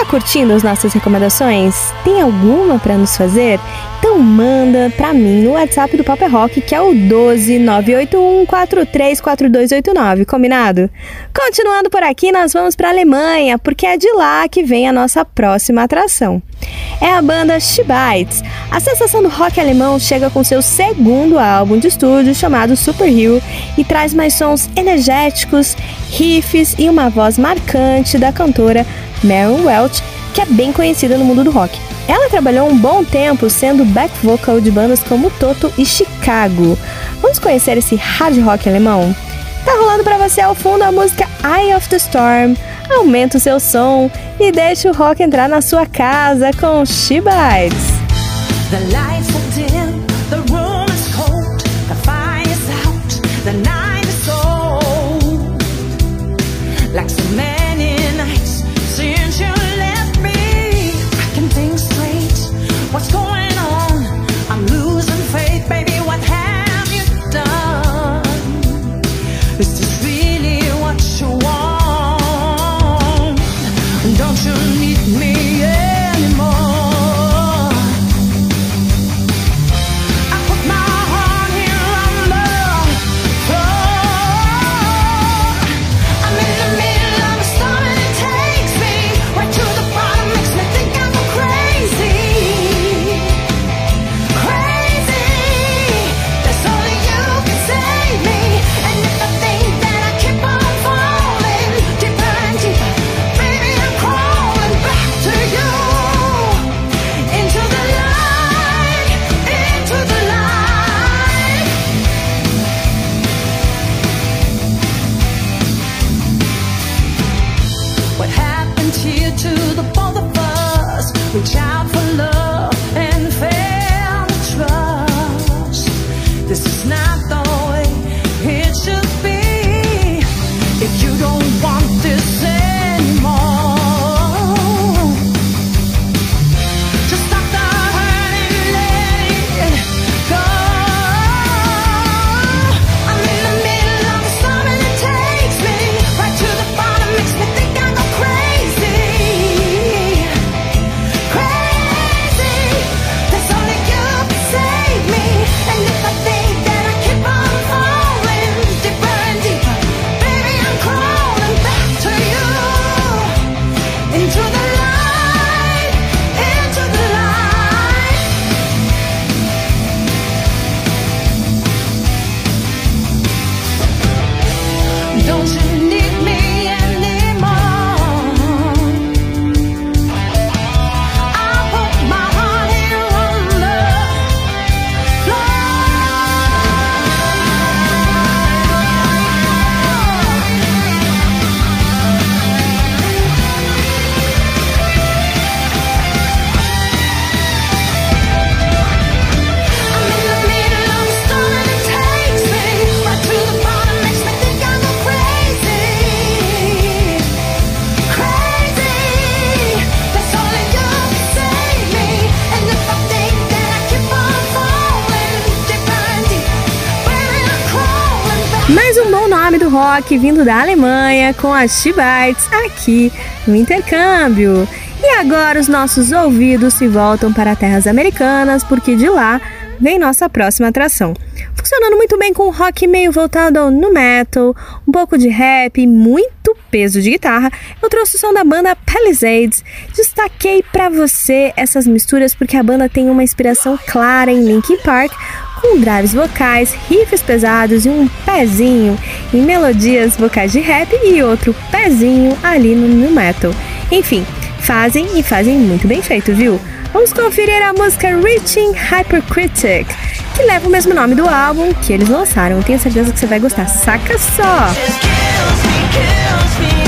Tá curtindo as nossas recomendações? Tem alguma para nos fazer? Então manda pra mim no WhatsApp do Paper Rock, que é o 12981434289, combinado? Continuando por aqui, nós vamos pra Alemanha, porque é de lá que vem a nossa próxima atração. É a banda Shibites. A sensação do rock alemão chega com seu segundo álbum de estúdio chamado Super Hero e traz mais sons energéticos, riffs e uma voz marcante da cantora Maren Welch, que é bem conhecida no mundo do rock. Ela trabalhou um bom tempo sendo back vocal de bandas como Toto e Chicago. Vamos conhecer esse hard rock alemão? Tá rolando pra você ao fundo a música Eye of the Storm. Aumenta o seu som e deixa o rock entrar na sua casa com Shibites. The rock vindo da Alemanha com as Shibites aqui no intercâmbio. E agora os nossos ouvidos se voltam para terras americanas porque de lá vem nossa próxima atração. Funcionando muito bem com o rock meio voltado ao nu metal, um pouco de rap e muito peso de guitarra, eu trouxe o som da banda Palisades. Destaquei para você essas misturas porque a banda tem uma inspiração clara em Linkin Park, com drives vocais, riffs pesados e um pezinho em melodias vocais de rap e outro pezinho ali no nu metal. Enfim, fazem e fazem muito bem feito, viu? Vamos conferir a música Reaching Hypercritic, que leva o mesmo nome do álbum que eles lançaram. Tenho certeza que você vai gostar. Saca só! I'm an animal. Causing things.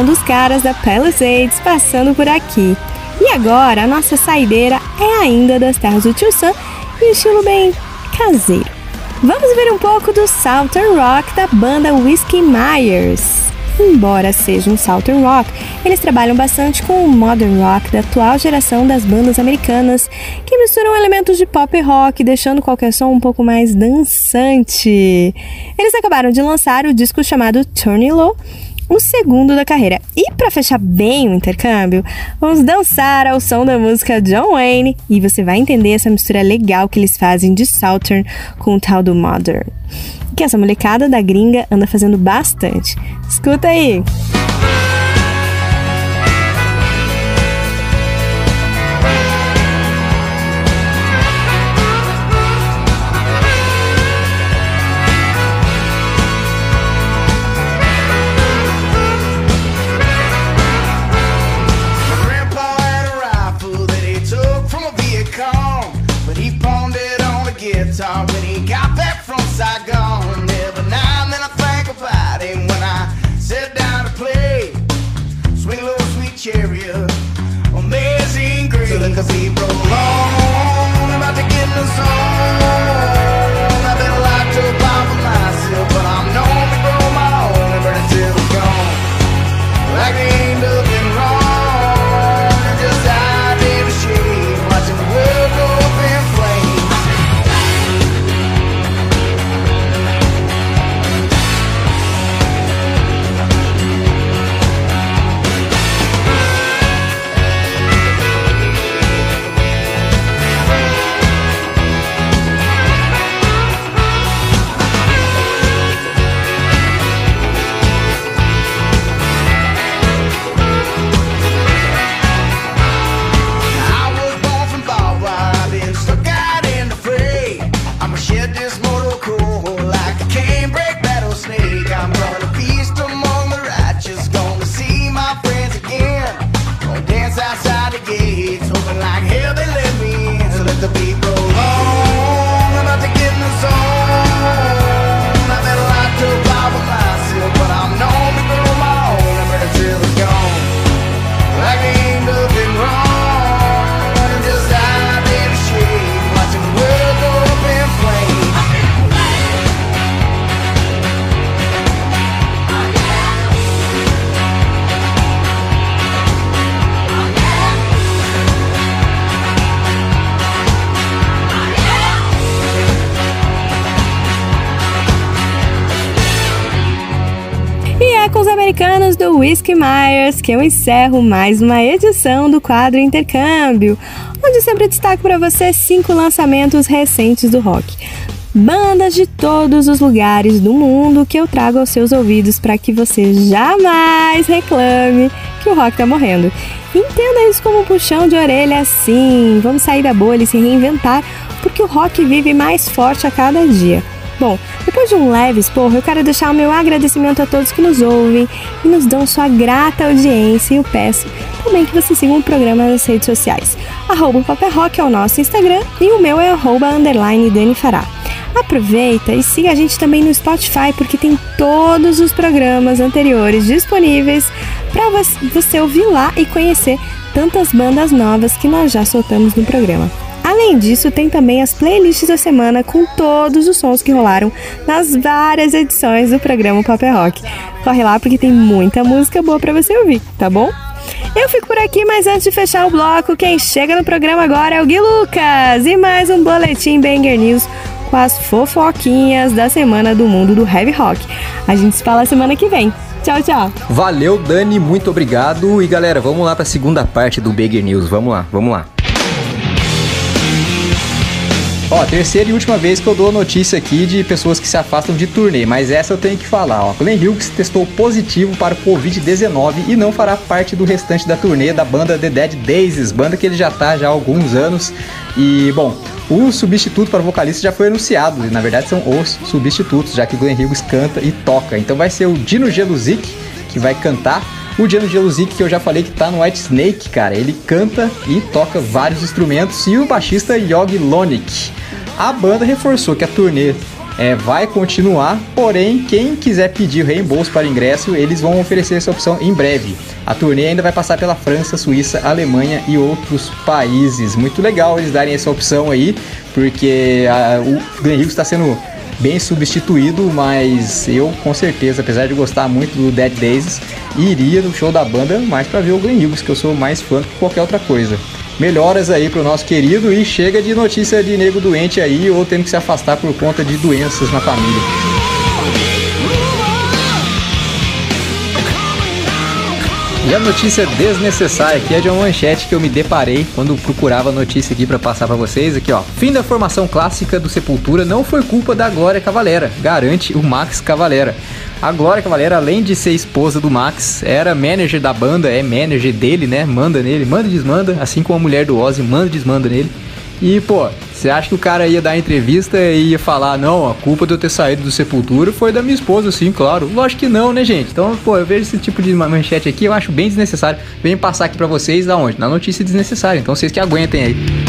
Som dos caras da Palisades passando por aqui. E agora a nossa saideira é ainda das terras do Tio Sam e estilo bem caseiro. Vamos ver um pouco do Southern Rock da banda Whiskey Myers. Embora seja um Southern Rock, eles trabalham bastante com o Modern Rock da atual geração das bandas americanas, que misturam elementos de pop e rock, deixando qualquer som um pouco mais dançante. Eles acabaram de lançar o disco chamado Turn Low, o segundo da carreira. E para fechar bem o intercâmbio, vamos dançar ao som da música John Wayne e você vai entender essa mistura legal que eles fazem de Southern com o tal do Modern. Que essa molecada da gringa anda fazendo bastante. Escuta aí! My Oh. Que eu encerro mais uma edição do quadro Intercâmbio, onde sempre destaco para você cinco lançamentos recentes do rock. Bandas de todos os lugares do mundo que eu trago aos seus ouvidos para que você jamais reclame que o rock tá morrendo. Entenda isso como um puxão de orelha sim. Vamos sair da bolha e se reinventar, porque o rock vive mais forte a cada dia. Bom, de um leve esporro, eu quero deixar o meu agradecimento a todos que nos ouvem e nos dão sua grata audiência e eu peço também que você siga o programa nas redes sociais. Arroba o Papel Rock é o nosso Instagram e o meu é arroba underline Dani Fará. Aproveita e siga a gente também no Spotify porque tem todos os programas anteriores disponíveis para você ouvir lá e conhecer tantas bandas novas que nós já soltamos no programa. Além disso, tem também as playlists da semana com todos os sons que rolaram nas várias edições do programa Papel Rock. Corre lá porque tem muita música boa para você ouvir, tá bom? Eu fico por aqui, mas antes de fechar o bloco, quem chega no programa agora é o Gui Lucas e mais um boletim Banger News com as fofoquinhas da semana do mundo do heavy rock. A gente se fala semana que vem. Tchau, tchau. Valeu, Dani, muito obrigado. E galera, vamos lá para a segunda parte do Banger News. Vamos lá, vamos lá. Ó, terceira e última vez que eu dou notícia aqui de pessoas que se afastam de turnê, mas essa eu tenho que falar, ó. Glenn Hughes testou positivo para o Covid-19 e não fará parte do restante da turnê da banda The Dead Daisies, banda que ele já tá já há alguns anos. E, bom, o substituto para o vocalista já foi anunciado, e na verdade são os substitutos, já que Glenn Hughes canta e toca. Então vai ser o Dino Geluzik que vai cantar. O Dino Geluzik, que eu já falei que tá no White Snake, cara, ele canta e toca vários instrumentos. E o baixista Yogi Lonik. A banda reforçou que a turnê é, vai continuar, porém, quem quiser pedir reembolso para ingresso, eles vão oferecer essa opção em breve. A turnê ainda vai passar pela França, Suíça, Alemanha e outros países. Muito legal eles darem essa opção aí, porque a, o Glen Hughes está sendo bem substituído, mas eu com certeza, apesar de gostar muito do Dead Days, iria no show da banda mais para ver o Glen Hughes, que eu sou mais fã que qualquer outra coisa. Melhoras aí pro nosso querido e chega de notícia de nego doente aí ou tendo que se afastar por conta de doenças na família. E a notícia desnecessária aqui é de uma manchete que eu me deparei quando procurava a notícia aqui para passar para vocês. Aqui, ó. Fim da formação clássica do Sepultura não foi culpa da Glória Cavalera, garante o Max Cavalera. A Glória Cavalera, além de ser esposa do Max, era manager da banda, é manager dele, né? Manda nele, manda e desmanda, assim como a mulher do Ozzy manda e desmanda nele. E, pô, você acha que o cara ia dar entrevista e ia falar, não, a culpa de eu ter saído do Sepultura foi da minha esposa, sim, claro. Lógico que não, né, gente? Então, pô, eu vejo esse tipo de manchete aqui, eu acho bem desnecessário. Venho passar aqui pra vocês, da onde? Na notícia desnecessária, então vocês que aguentem aí.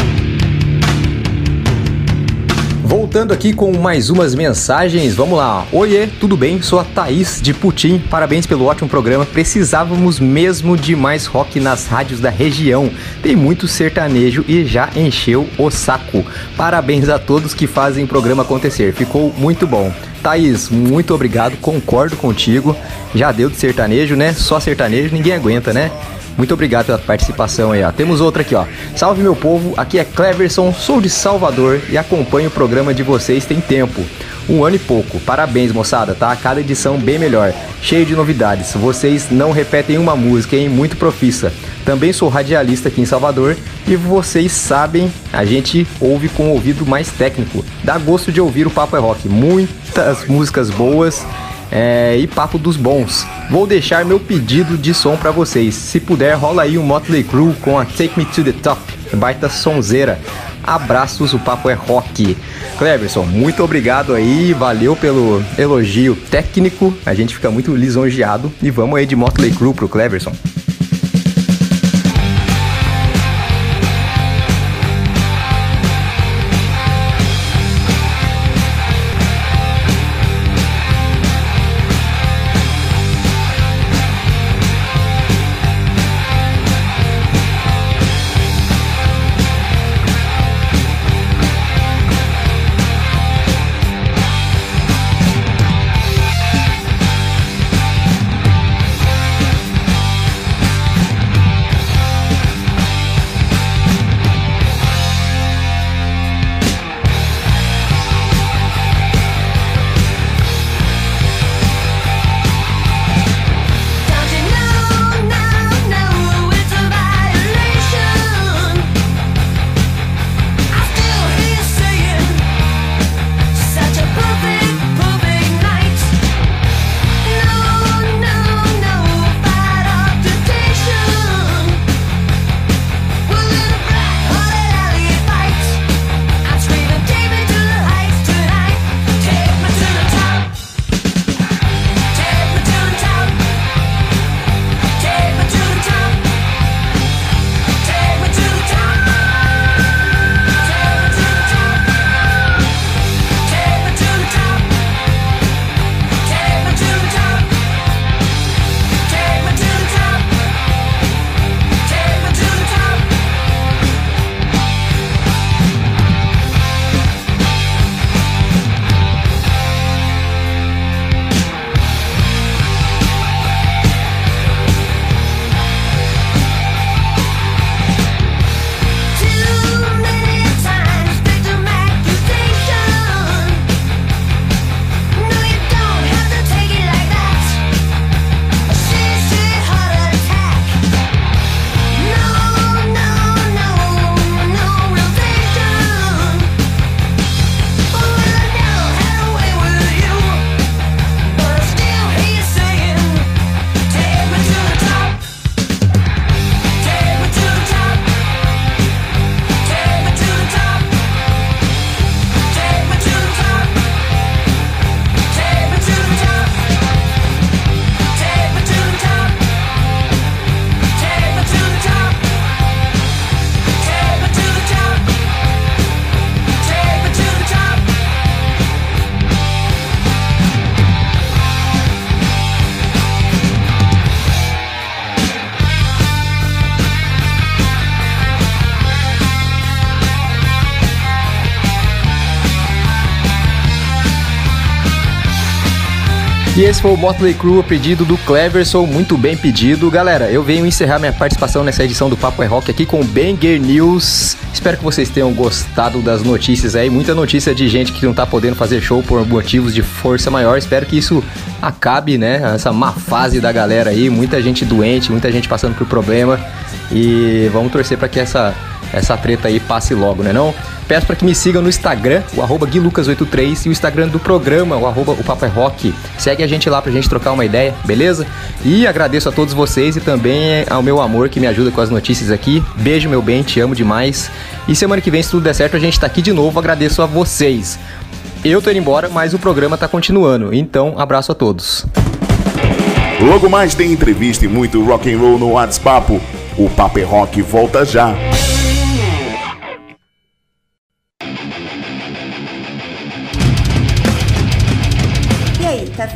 Voltando aqui com mais umas mensagens, vamos lá. Oiê, tudo bem? Sou a Thaís de Putim. Parabéns pelo ótimo programa. Precisávamos mesmo de mais rock nas rádios da região. Tem muito sertanejo e já encheu o saco. Parabéns a todos que fazem o programa acontecer. Ficou muito bom. Thaís, muito obrigado, concordo contigo. Já deu de sertanejo, né? Só sertanejo, ninguém aguenta, né? Muito obrigado pela participação aí, ó. Temos outra aqui, ó. Salve meu povo, aqui é Cleverson, sou de Salvador e acompanho o programa de vocês tem tempo. Um ano e pouco. Parabéns, moçada, tá? Cada edição bem melhor. Cheio de novidades. Vocês não repetem uma música, hein? Muito profissa. Também sou radialista aqui em Salvador e vocês sabem, a gente ouve com o ouvido mais técnico. Dá gosto de ouvir o Papo é Rock. Muitas músicas boas é, e papo dos bons. Vou deixar meu pedido de som pra vocês. Se puder, rola aí um Motley Crue com a Take Me to the Top, baita sonzeira. Abraços, o papo é rock. Cleverson, muito obrigado aí, valeu pelo elogio técnico. A gente fica muito lisonjeado e vamos aí de Motley Crue pro Cleverson. Esse foi o Motley Crue, a pedido do Cleverson, muito bem pedido. Galera, eu venho encerrar minha participação nessa edição do Papo é Rock aqui com o Banger News. Espero que vocês tenham gostado das notícias aí. Muita notícia de gente que não tá podendo fazer show por motivos de força maior. Espero que isso acabe, né? Essa má fase da galera aí. Muita gente doente, muita gente passando por problema. E vamos torcer para que essa essa treta aí passe logo, né não? Peço para que me sigam no Instagram, o arroba guilucas83 e o Instagram do programa, o arroba o é Rock. Segue a gente lá pra gente trocar uma ideia, beleza? E agradeço a todos vocês e também ao meu amor que me ajuda com as notícias aqui. Beijo, meu bem, te amo demais. E semana que vem, se tudo der certo, a gente tá aqui de novo. Agradeço a vocês. Eu tô indo embora, mas o programa tá continuando. Então, abraço a todos. Logo mais tem entrevista e muito rock and roll no WhatsApp. O Papo é Rock volta já.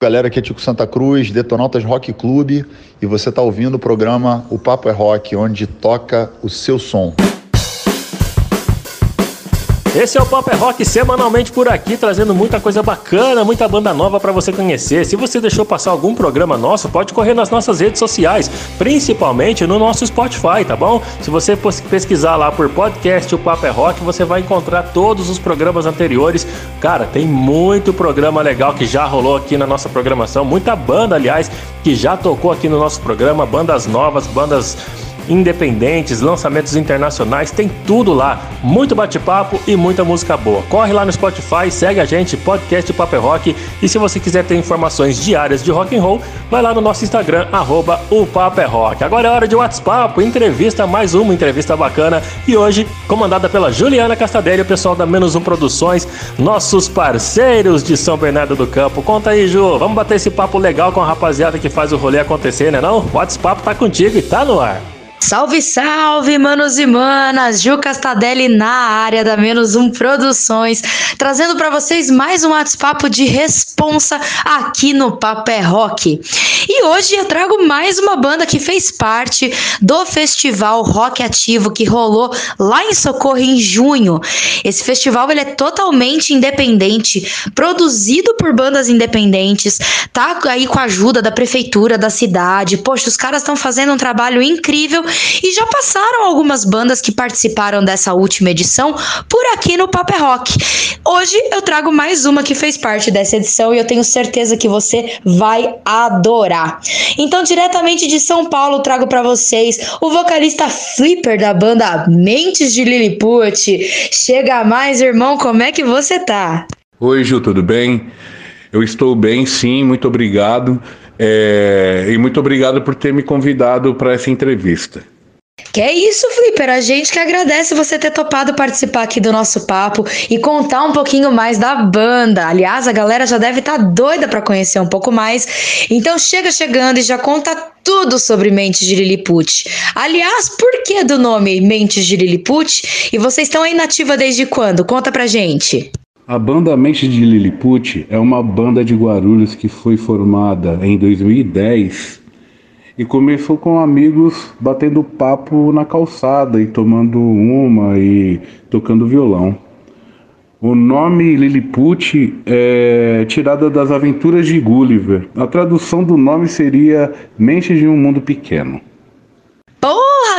Galera, aqui é Tico Santa Cruz, Detonautas Rock Clube, e você está ouvindo o programa O Papo é Rock, onde toca o seu som. Esse é o Pop é Rock semanalmente por aqui, trazendo muita coisa bacana, muita banda nova para você conhecer. Se você deixou passar algum programa nosso, pode correr nas nossas redes sociais, principalmente no nosso Spotify, tá bom? Se você pesquisar lá por podcast O Pop é Rock, você vai encontrar todos os programas anteriores. Cara, tem muito programa legal que já rolou aqui na nossa programação, muita banda, aliás, que já tocou aqui no nosso programa, bandas novas, bandas independentes, lançamentos internacionais, tem tudo lá. Muito bate-papo e muita música boa. Corre lá no Spotify, segue a gente, podcast Paper Rock. E se você quiser ter informações diárias de rock and roll, vai lá no nosso Instagram, arroba o Paper Rock. Agora é hora de WhatsApp, entrevista, mais uma entrevista bacana. E hoje, comandada pela Juliana Castadelli, o pessoal da Menos Um Produções, nossos parceiros de São Bernardo do Campo. Conta aí, Ju, vamos bater esse papo legal com a rapaziada que faz o rolê acontecer, né não? O WhatsApp tá contigo e tá no ar. Salve, salve, manos e manas! Ju Castadelli na área da Menos Um Produções, trazendo para vocês mais um WhatsApp de responsa aqui no Papo é Rock. E hoje eu trago mais uma banda que fez parte do festival Rock Ativo que rolou lá em Socorro em junho. Esse festival ele é totalmente independente, produzido por bandas independentes, tá aí com a ajuda da prefeitura da cidade. Poxa, os caras estão fazendo um trabalho incrível e já passaram algumas bandas que participaram dessa última edição por aqui no Paper Rock. Hoje eu trago mais uma que fez parte dessa edição e eu tenho certeza que você vai adorar. Então, diretamente de São Paulo, trago para vocês o vocalista Flipper da banda Mentes de Lilliput. Chega mais, irmão, como é que você tá? Oi, Ju, tudo bem? Eu estou bem, sim, muito obrigado. É, e muito obrigado por ter me convidado para essa entrevista. Que é isso, Flipper. A gente que agradece você ter topado participar aqui do nosso papo e contar um pouquinho mais da banda. Aliás, a galera já deve estar doida para conhecer um pouco mais. Então chega chegando e já conta tudo sobre Mentes de Lilliput. Aliás, por que do nome Mentes de Lilliput? E vocês estão aí nativa desde quando? Conta pra gente. A banda Mente de Lilliput é uma banda de Guarulhos que foi formada em 2010 e começou com amigos batendo papo na calçada e tomando uma e tocando violão. O nome Lilliput é tirado das aventuras de Gulliver. A tradução do nome seria Mente de um Mundo Pequeno.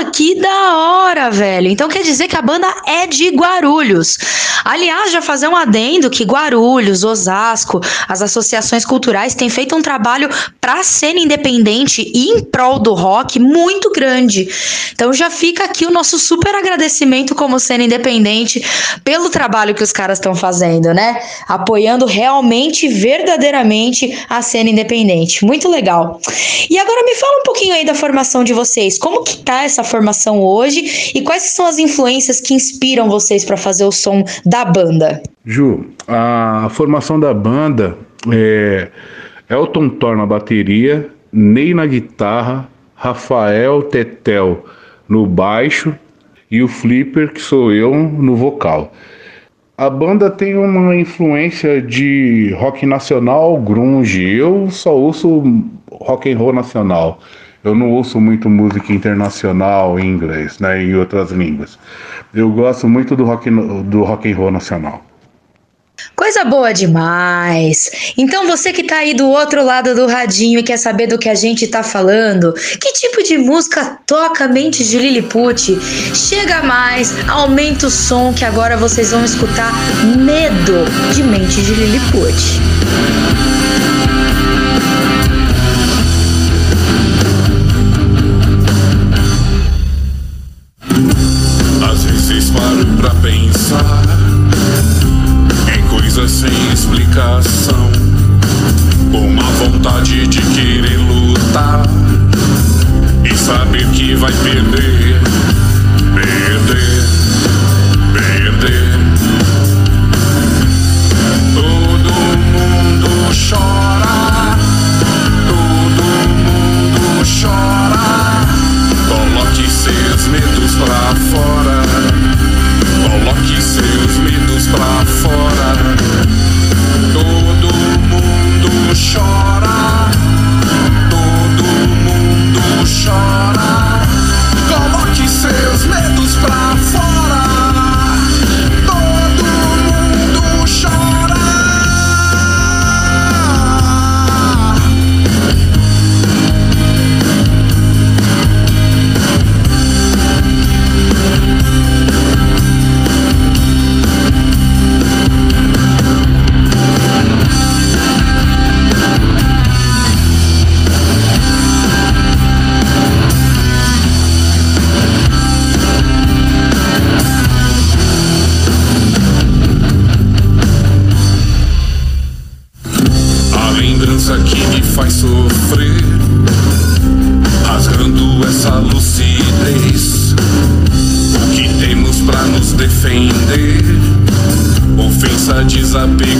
Que da hora, velho. Então quer dizer que a banda é de Guarulhos. Aliás, já fazer um adendo que Guarulhos, Osasco, as associações culturais têm feito um trabalho para cena independente e em prol do rock muito grande. Então já fica aqui o nosso super agradecimento como cena independente pelo trabalho que os caras estão fazendo, né? Apoiando realmente, verdadeiramente a cena independente. Muito legal. E agora me fala um pouquinho aí da formação de vocês. Como que tá essa formação hoje e quais são as influências que inspiram vocês para fazer o som da banda? Ju, a formação da banda é Elton Thor na bateria, Ney na guitarra, Rafael Tetel no baixo e o Flipper, que sou eu, no vocal. A banda tem uma influência de rock nacional grunge. Eu só ouço rock and roll nacional. Eu não ouço muito música internacional em inglês, né, em outras línguas. Eu gosto muito do rock, do rock and roll nacional. Coisa boa demais! Então você que tá aí do outro lado do radinho e quer saber do que a gente tá falando, que tipo de música toca Mentes de Lilliput? Chega mais, aumenta o som que agora vocês vão escutar Medo de Mentes de Lilliput. Defender? Ofensa, desapego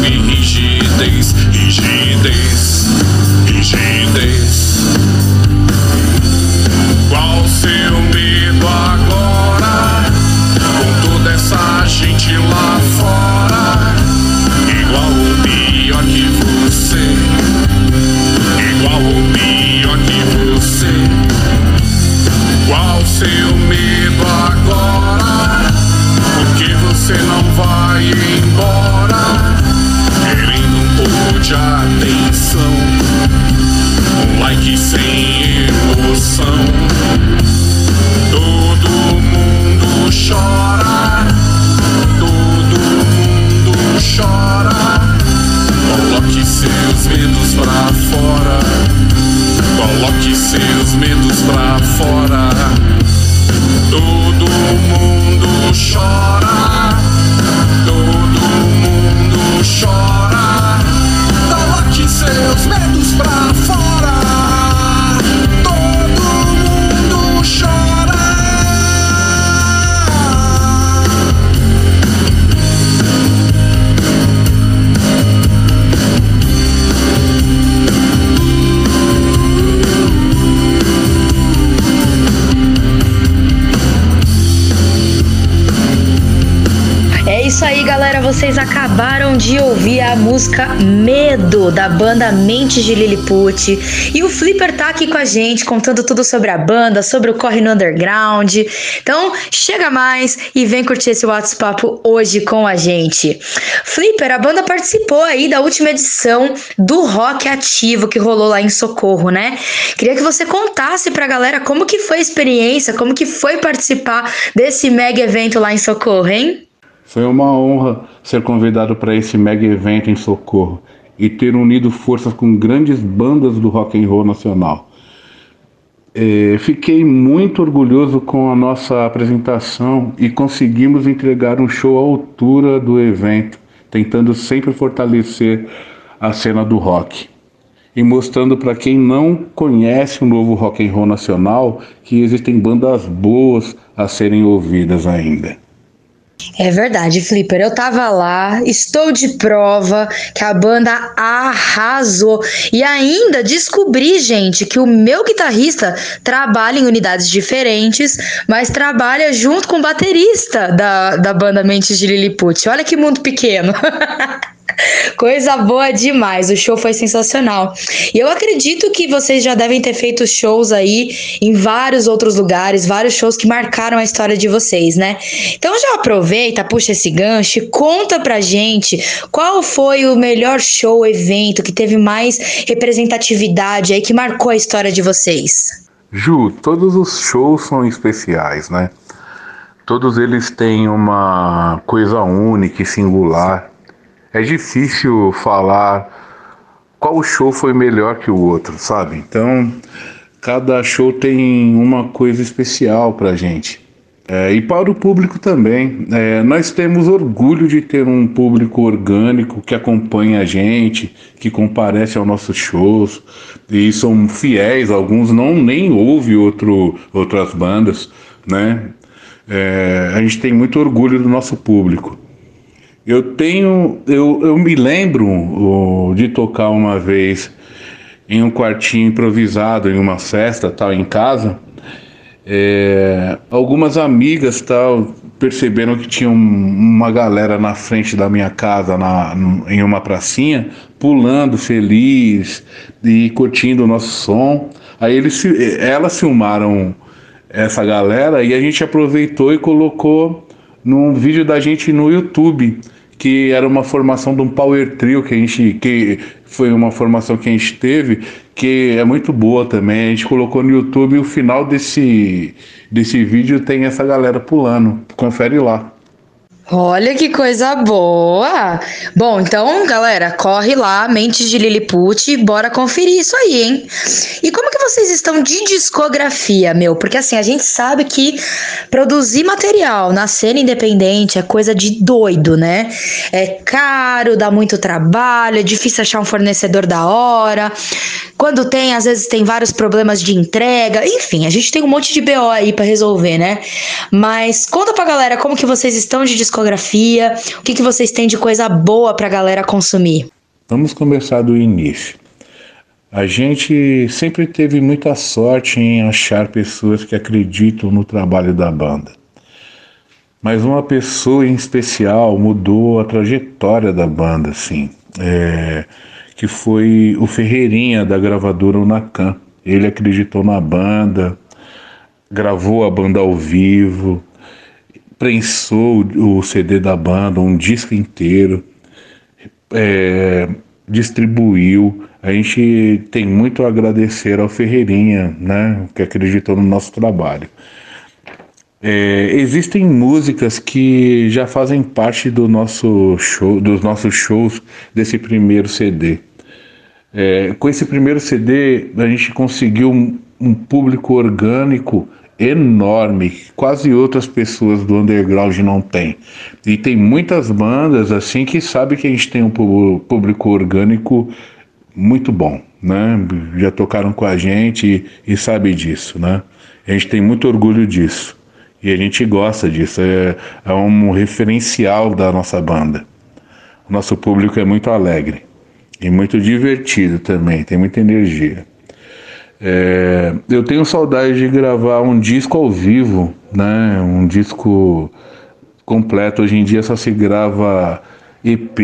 de ouvir a música Medo da banda Mentes de Lilliput. E o Flipper tá aqui com a gente, contando tudo sobre a banda, sobre o Corre no Underground. Então, chega mais e vem curtir esse WhatsApp hoje com a gente. Flipper, a banda participou aí da última edição do Rock Ativo que rolou lá em Socorro, né? Queria que você contasse pra galera como que foi a experiência, como que foi participar desse mega evento lá em Socorro, hein? Foi uma honra ser convidado para esse mega evento em Socorro e ter unido forças com grandes bandas do rock and roll nacional. É, fiquei muito orgulhoso com a nossa apresentação e conseguimos entregar um show à altura do evento, tentando sempre fortalecer a cena do rock e mostrando para quem não conhece o novo rock and roll nacional que existem bandas boas a serem ouvidas ainda. É verdade, Flipper. Eu tava lá, estou de prova que a banda arrasou. E ainda descobri, gente, que o meu guitarrista trabalha em unidades diferentes, mas trabalha junto com o baterista da, da banda Mentes de Lilliput. Olha que mundo pequeno. (laughs) Coisa boa demais, o show foi sensacional. E eu acredito que vocês já devem ter feito shows aí em vários outros lugares, vários shows que marcaram a história de vocês, né? Então já aproveita, puxa esse gancho, conta pra gente qual foi o melhor show, evento que teve mais representatividade aí, que marcou a história de vocês. Ju, todos os shows são especiais, né? Todos eles têm uma coisa única e singular. É difícil falar qual show foi melhor que o outro, sabe? Então, cada show tem uma coisa especial pra gente. É, e para o público também. É, nós temos orgulho de ter um público orgânico que acompanha a gente, que comparece aos nossos shows e são fiéis. Alguns não nem ouvem outro, outras bandas, né? É, a gente tem muito orgulho do nosso público. Eu tenho, eu, eu me lembro de tocar uma vez em um quartinho improvisado, em uma festa, tal, em casa. É, algumas amigas tal perceberam que tinha um- uma galera na frente da minha casa, na, em uma pracinha, pulando feliz e curtindo o nosso som. Aí eles, elas filmaram essa galera e a gente aproveitou e colocou num vídeo da gente no YouTube, que era uma formação de um power trio que a gente que foi uma formação que a gente teve, que é muito boa também. A gente colocou no YouTube e o final desse desse vídeo tem essa galera pulando. Confere lá. Olha que coisa boa! Bom, então, galera, corre lá, Mentes de Lilliput, bora conferir isso aí, hein? E como que vocês estão de discografia, meu? Porque assim, a gente sabe que produzir material na cena independente é coisa de doido, né? É caro, dá muito trabalho, é difícil achar um fornecedor da hora. Quando tem, às vezes tem vários problemas de entrega. Enfim, a gente tem um monte de BO aí pra resolver, né? Mas conta pra galera como que vocês estão de discografia, o que que vocês têm de coisa boa pra galera consumir. Vamos começar do início. A gente sempre teve muita sorte em achar pessoas que acreditam no trabalho da banda. Mas uma pessoa em especial mudou a trajetória da banda, assim, é, que foi o Ferreirinha da gravadora Unacan. Ele acreditou na banda, gravou a banda ao vivo, prensou o CD da banda, um disco inteiro, é, distribuiu. A gente tem muito a agradecer ao Ferreirinha, né, que acreditou no nosso trabalho. É, existem músicas que já fazem parte do nosso show, dos nossos shows desse primeiro CD. É, com esse primeiro CD, a gente conseguiu um, um público orgânico enorme, quase outras pessoas do underground não têm. E tem muitas bandas assim que sabem que a gente tem um público orgânico muito bom, né? Já tocaram com a gente e, e sabe disso, né? A gente tem muito orgulho disso. E a gente gosta disso, é, é um referencial da nossa banda. O nosso público é muito alegre e muito divertido também, tem muita energia. É, eu tenho saudade de gravar um disco ao vivo, né? Um disco completo. Hoje em dia só se grava EP,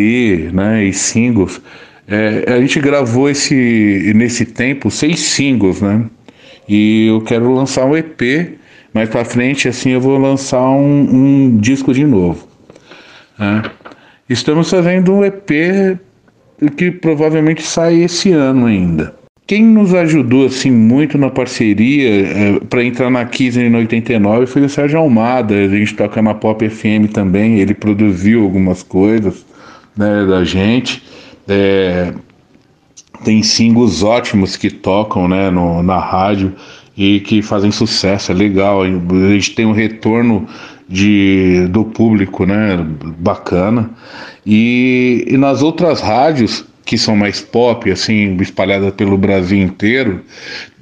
né, e singles. É, a gente gravou esse nesse tempo seis singles, né? E eu quero lançar um EP. Mais pra frente, assim, eu vou lançar um, um disco de novo. né? Estamos fazendo um EP que provavelmente sai esse ano ainda. Quem nos ajudou assim muito na parceria para entrar na Kiss em 89 foi o Sérgio Almada. A gente toca na Pop FM também. Ele produziu algumas coisas né, da gente. É, tem singles ótimos que tocam né, no, na rádio e que fazem sucesso, é legal. A gente tem um retorno de, do público né, bacana. E, e nas outras rádios, que são mais pop, assim, espalhadas pelo Brasil inteiro,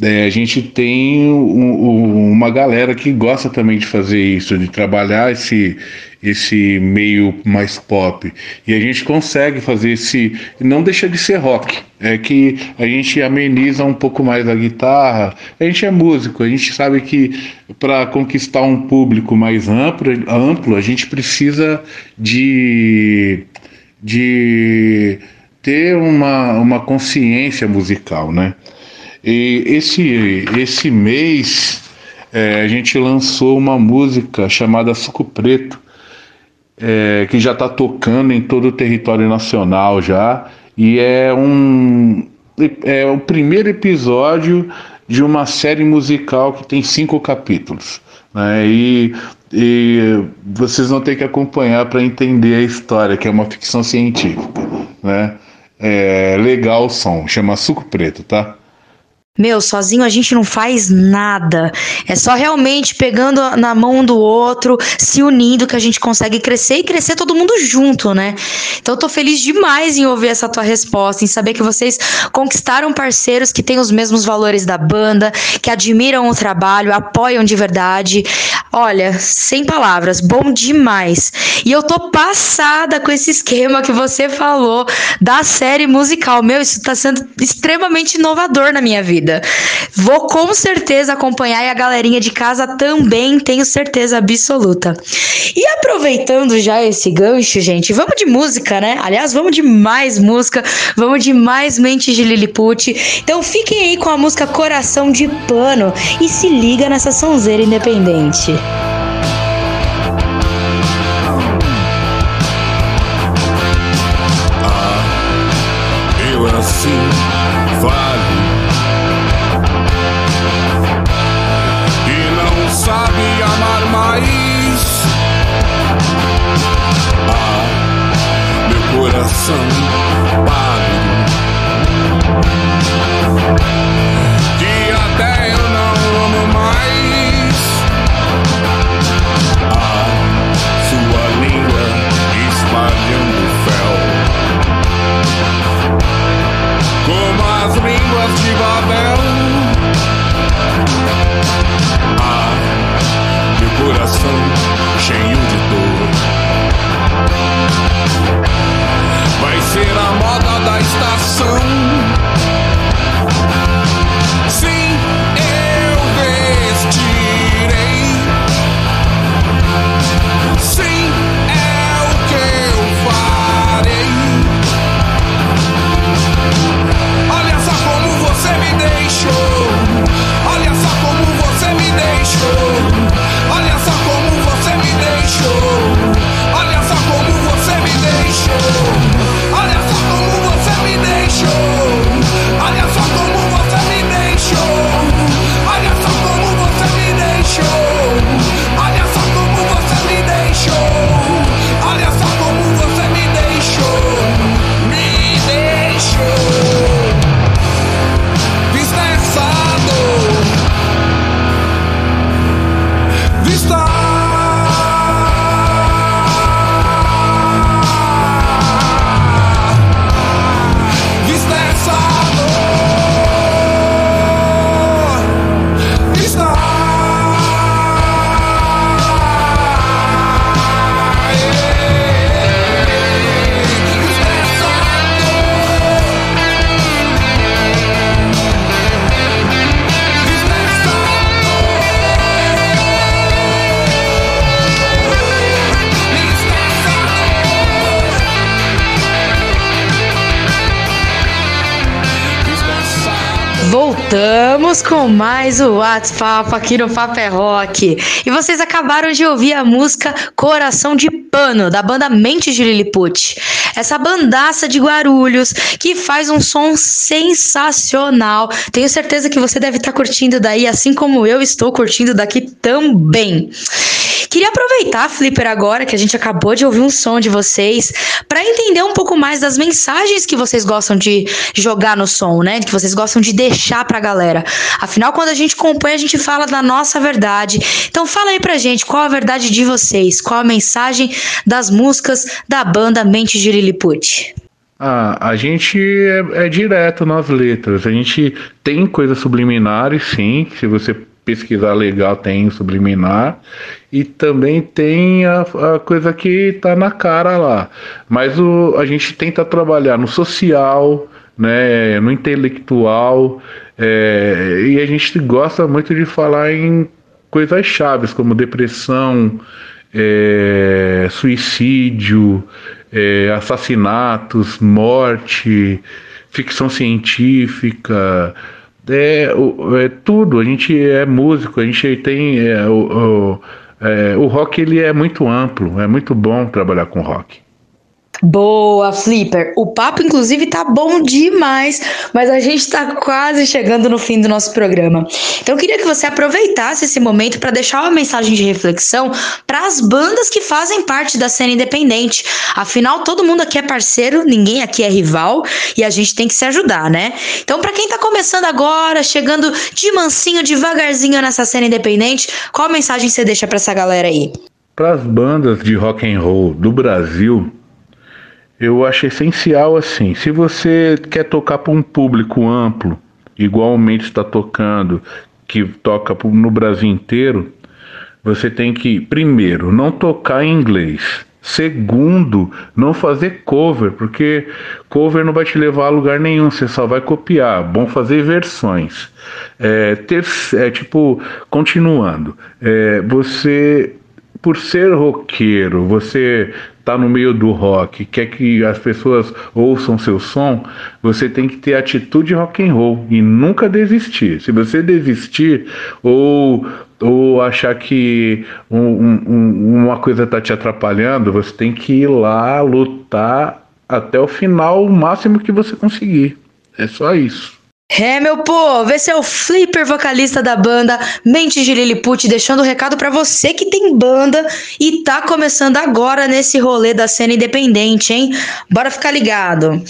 é, a gente tem um- um- uma galera que gosta também de fazer isso, de trabalhar esse, esse meio mais pop. E a gente consegue fazer esse. Não deixa de ser rock. É que a gente ameniza um pouco mais a guitarra. A gente é músico, a gente sabe que para conquistar um público mais amplo, amplo, a gente precisa de. de ter uma, uma consciência musical, né? E esse, esse mês é, a gente lançou uma música chamada Suco Preto, é, que já está tocando em todo o território nacional já, e é um é o primeiro episódio de uma série musical que tem cinco capítulos, né? E, e vocês vão ter que acompanhar para entender a história, que é uma ficção científica, né? É legal o som, chama Suco Preto, tá? Meu, sozinho a gente não faz nada. É só realmente pegando na mão do outro, se unindo, que a gente consegue crescer e crescer todo mundo junto, né? Então eu tô feliz demais em ouvir essa tua resposta, em saber que vocês conquistaram parceiros que têm os mesmos valores da banda, que admiram o trabalho, apoiam de verdade. Olha, sem palavras, bom demais. E eu tô passada com esse esquema que você falou da série musical. Meu, isso tá sendo extremamente inovador na minha vida. Vou com certeza acompanhar e a galerinha de casa também, tenho certeza absoluta. E aproveitando já esse gancho, gente, vamos de música, né? Aliás, vamos de mais música, vamos de mais Mentes de Lilliput. Então fiquem aí com a música Coração de Pano e se liga nessa sonzeira independente. Eu assim vale pálido Que até eu não amo mais. Ah, sua língua espalhando fel. Como as línguas de Babel. Ah, meu coração cheio de ser a moda da estação. Sim, eu vestirei. Sim, é o que eu farei. Olha só como você me deixou. Olha só como você me deixou. Olha só como você me deixou. Olha só como você me deixou. Com mais o WhatsApp aqui no Papo é Rock. E vocês acabaram de ouvir a música Coração de Pano, da banda Mentes de Lilliput. Essa bandaça de Guarulhos que faz um som sensacional. Tenho certeza que você deve estar curtindo daí, assim como eu estou curtindo daqui também. Queria aproveitar, Flipper, agora que a gente acabou de ouvir um som de vocês, para entender um pouco mais das mensagens que vocês gostam de jogar no som, né? Que vocês gostam de deixar pra galera. Afinal, quando a gente compõe, a gente fala da nossa verdade. Então fala aí pra gente qual a verdade de vocês, qual a mensagem das músicas da banda Mente de Lilliput. Ah, a gente é, é direto nas letras. A gente tem coisas subliminares, sim. Se você pesquisar legal, tem subliminar. E também tem a, a coisa que tá na cara lá. Mas o, a gente tenta trabalhar no social, né, no intelectual. é, e a gente gosta muito de falar em coisas chaves, como depressão, é, suicídio, é, assassinatos, morte, ficção científica, é, é tudo. A gente é músico, a gente tem é, o, o, é, o rock ele é muito amplo, é muito bom trabalhar com rock. Boa, Flipper. O papo, inclusive, tá bom demais, mas a gente tá quase chegando no fim do nosso programa. Então, eu queria que você aproveitasse esse momento para deixar uma mensagem de reflexão para as bandas que fazem parte da cena independente. Afinal, todo mundo aqui é parceiro, ninguém aqui é rival e a gente tem que se ajudar, né? Então, para quem tá começando agora, chegando de mansinho, devagarzinho nessa cena independente, qual mensagem você deixa para essa galera aí? Para as bandas de rock and roll do Brasil, eu acho essencial assim. Se você quer tocar para um público amplo, igualmente está tocando, que toca no Brasil inteiro, você tem que primeiro não tocar em inglês. Segundo, não fazer cover, porque cover não vai te levar a lugar nenhum, você só vai copiar. Bom fazer versões. É, ter, é tipo, continuando, é, você por ser roqueiro, você tá no meio do rock, quer que as pessoas ouçam seu som, você tem que ter atitude rock and roll e nunca desistir. Se você desistir ou ou achar que um- um- um- uma coisa tá te atrapalhando, você tem que ir lá lutar até o final, o máximo que você conseguir. É só isso. É, meu povo, esse é o Flipper, vocalista da banda Mentes de Lilliput, deixando o recado pra você que tem banda e tá começando agora nesse rolê da cena independente, hein? Bora ficar ligado.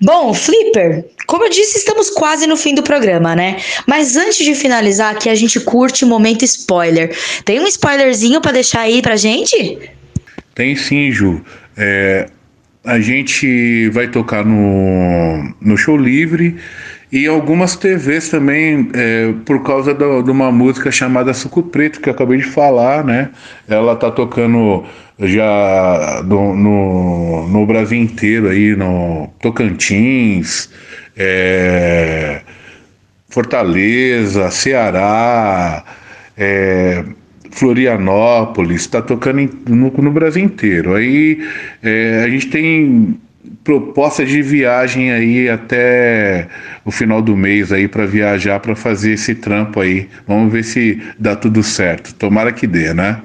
Bom, Flipper, como eu disse, estamos quase no fim do programa, né? Mas antes de finalizar aqui, a gente curte o momento spoiler. Tem um spoilerzinho pra deixar aí pra gente? Tem sim, Ju. É, a gente vai tocar no, no show livre e algumas TVs também, é, por causa do- de uma música chamada Suco Preto, que eu acabei de falar, né? Ela tá tocando já no, no, no Brasil inteiro aí, no Tocantins, é, Fortaleza, Ceará, é, Florianópolis, está tocando no, no Brasil inteiro. Aí é, a gente tem proposta de viagem aí até o final do mês aí para viajar para fazer esse trampo aí. Vamos ver se dá tudo certo. Tomara que dê, né?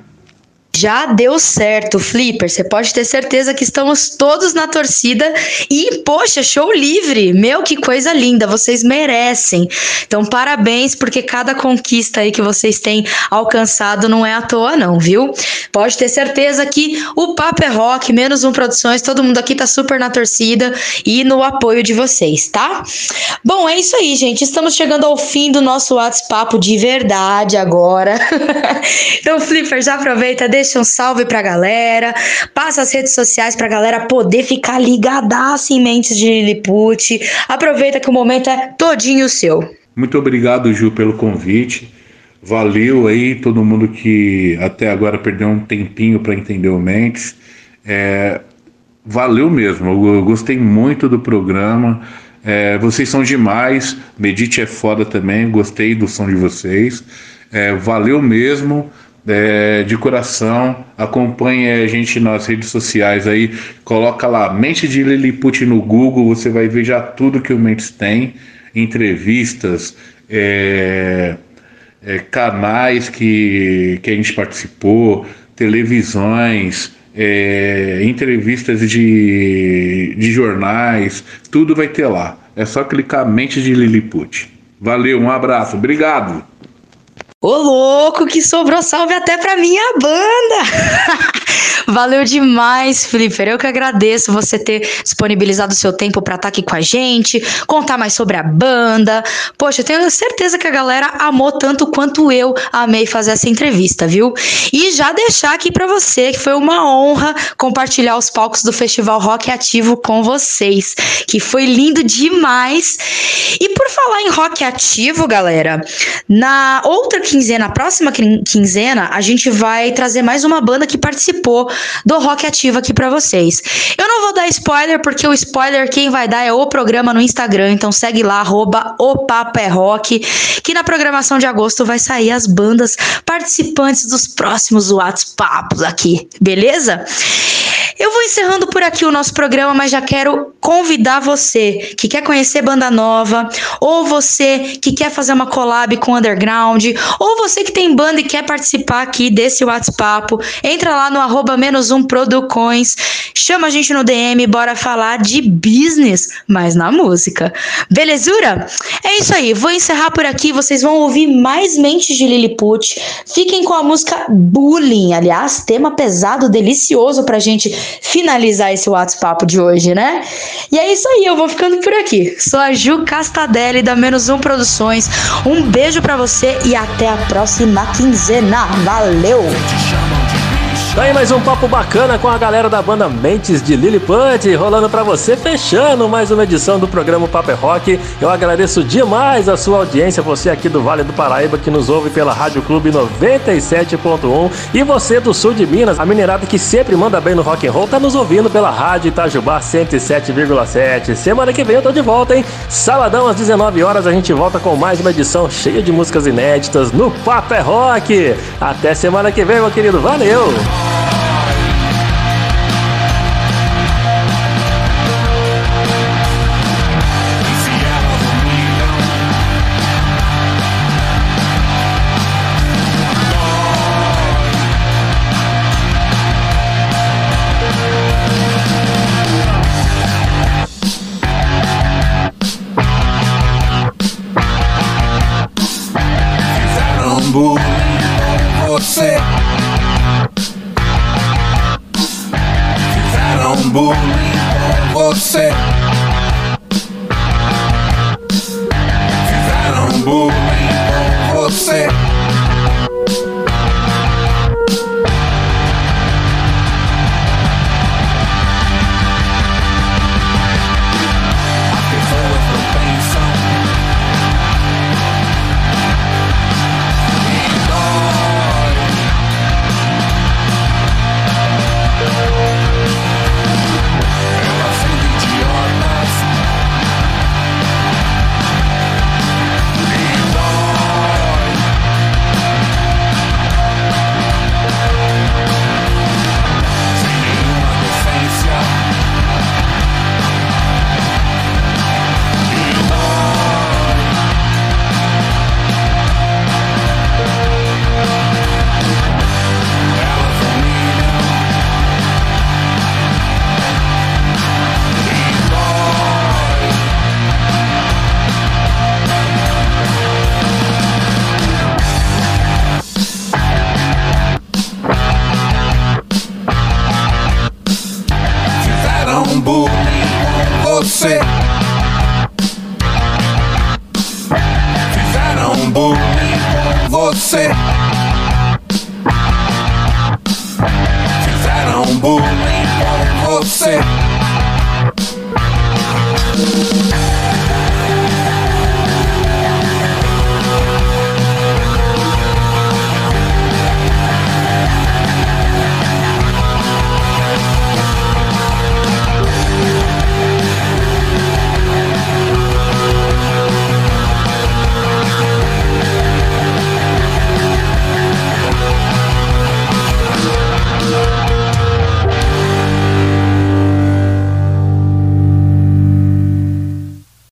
Já deu certo, Flipper. Você pode ter certeza que estamos todos na torcida. E, poxa, show livre! Meu, que coisa linda! Vocês merecem. Então, parabéns, porque cada conquista aí que vocês têm alcançado não é à toa, não, viu? Pode ter certeza que o Papo é Rock, menos um Produções, todo mundo aqui tá super na torcida e no apoio de vocês, tá? Bom, é isso aí, gente. Estamos chegando ao fim do nosso WhatsApp de verdade agora. (laughs) então, Flipper, já aproveita, deixa um salve pra galera, passa as redes sociais pra galera poder ficar ligadaça em Mentes de Lilliput. Aproveita que o momento é todinho seu. Muito obrigado, Ju, pelo convite. Valeu aí todo mundo que até agora perdeu um tempinho para entender o Mentes. É, valeu mesmo, eu gostei muito do programa. É, vocês são demais. Medite é foda também, gostei do som de vocês. É, valeu mesmo. É, de coração, acompanhe a gente nas redes sociais aí, coloca lá Mente de Lilliput no Google, você vai ver já tudo que o Mentes tem entrevistas, é, é, canais que, que a gente participou, televisões, é, entrevistas de, de jornais, tudo vai ter lá. É só clicar Mente de Lilliput. Valeu, um abraço, obrigado. Ô louco, que sobrou salve até pra minha banda! (laughs) Valeu demais, Felipe. Eu que agradeço você ter disponibilizado o seu tempo pra estar aqui com a gente, contar mais sobre a banda. Poxa, eu tenho certeza que a galera amou tanto quanto eu amei fazer essa entrevista, viu? E já deixar aqui pra você que foi uma honra compartilhar os palcos do Festival Rock Ativo com vocês, que foi lindo demais. E por falar em rock ativo, galera, na outra quinzena, na próxima quin- quinzena, a gente vai trazer mais uma banda que participou do Rock Ativo aqui pra vocês. Eu não vou dar spoiler, porque o spoiler quem vai dar é o programa no Instagram, então segue lá, arroba o Papo é Rock, que na programação de agosto vai sair as bandas participantes dos próximos WhatsApps aqui, beleza? Eu vou encerrando por aqui o nosso programa, mas já quero convidar você que quer conhecer banda nova, ou você que quer fazer uma collab com Underground, ou você que tem banda e quer participar aqui desse WhatsApp, entra lá no arroba menos um Producões, chama a gente no DM, bora falar de business, mas na música. Belezura? É isso aí, vou encerrar por aqui, vocês vão ouvir mais Mentes de Lilliput. Fiquem com a música Bullying, aliás, tema pesado, delicioso pra gente finalizar esse WhatsApp de hoje, né? E é isso aí, eu vou ficando por aqui. Sou a Ju Castadelli da Menos Um Produções. Um beijo pra você e até a próxima quinzena. Valeu! Tá aí mais um papo bacana com a galera da banda Mentes de Lilliput, rolando pra você, fechando mais uma edição do programa Papo é Rock. Eu agradeço demais a sua audiência, você aqui do Vale do Paraíba que nos ouve pela Rádio Clube 97.1 e você do sul de Minas, a minerada que sempre manda bem no rock and roll, tá nos ouvindo pela Rádio Itajubá 107,7. Semana que vem eu tô de volta, hein? Sabadão às 19 horas a gente volta com mais uma edição cheia de músicas inéditas no Papo é Rock. Até semana que vem, meu querido. Valeu!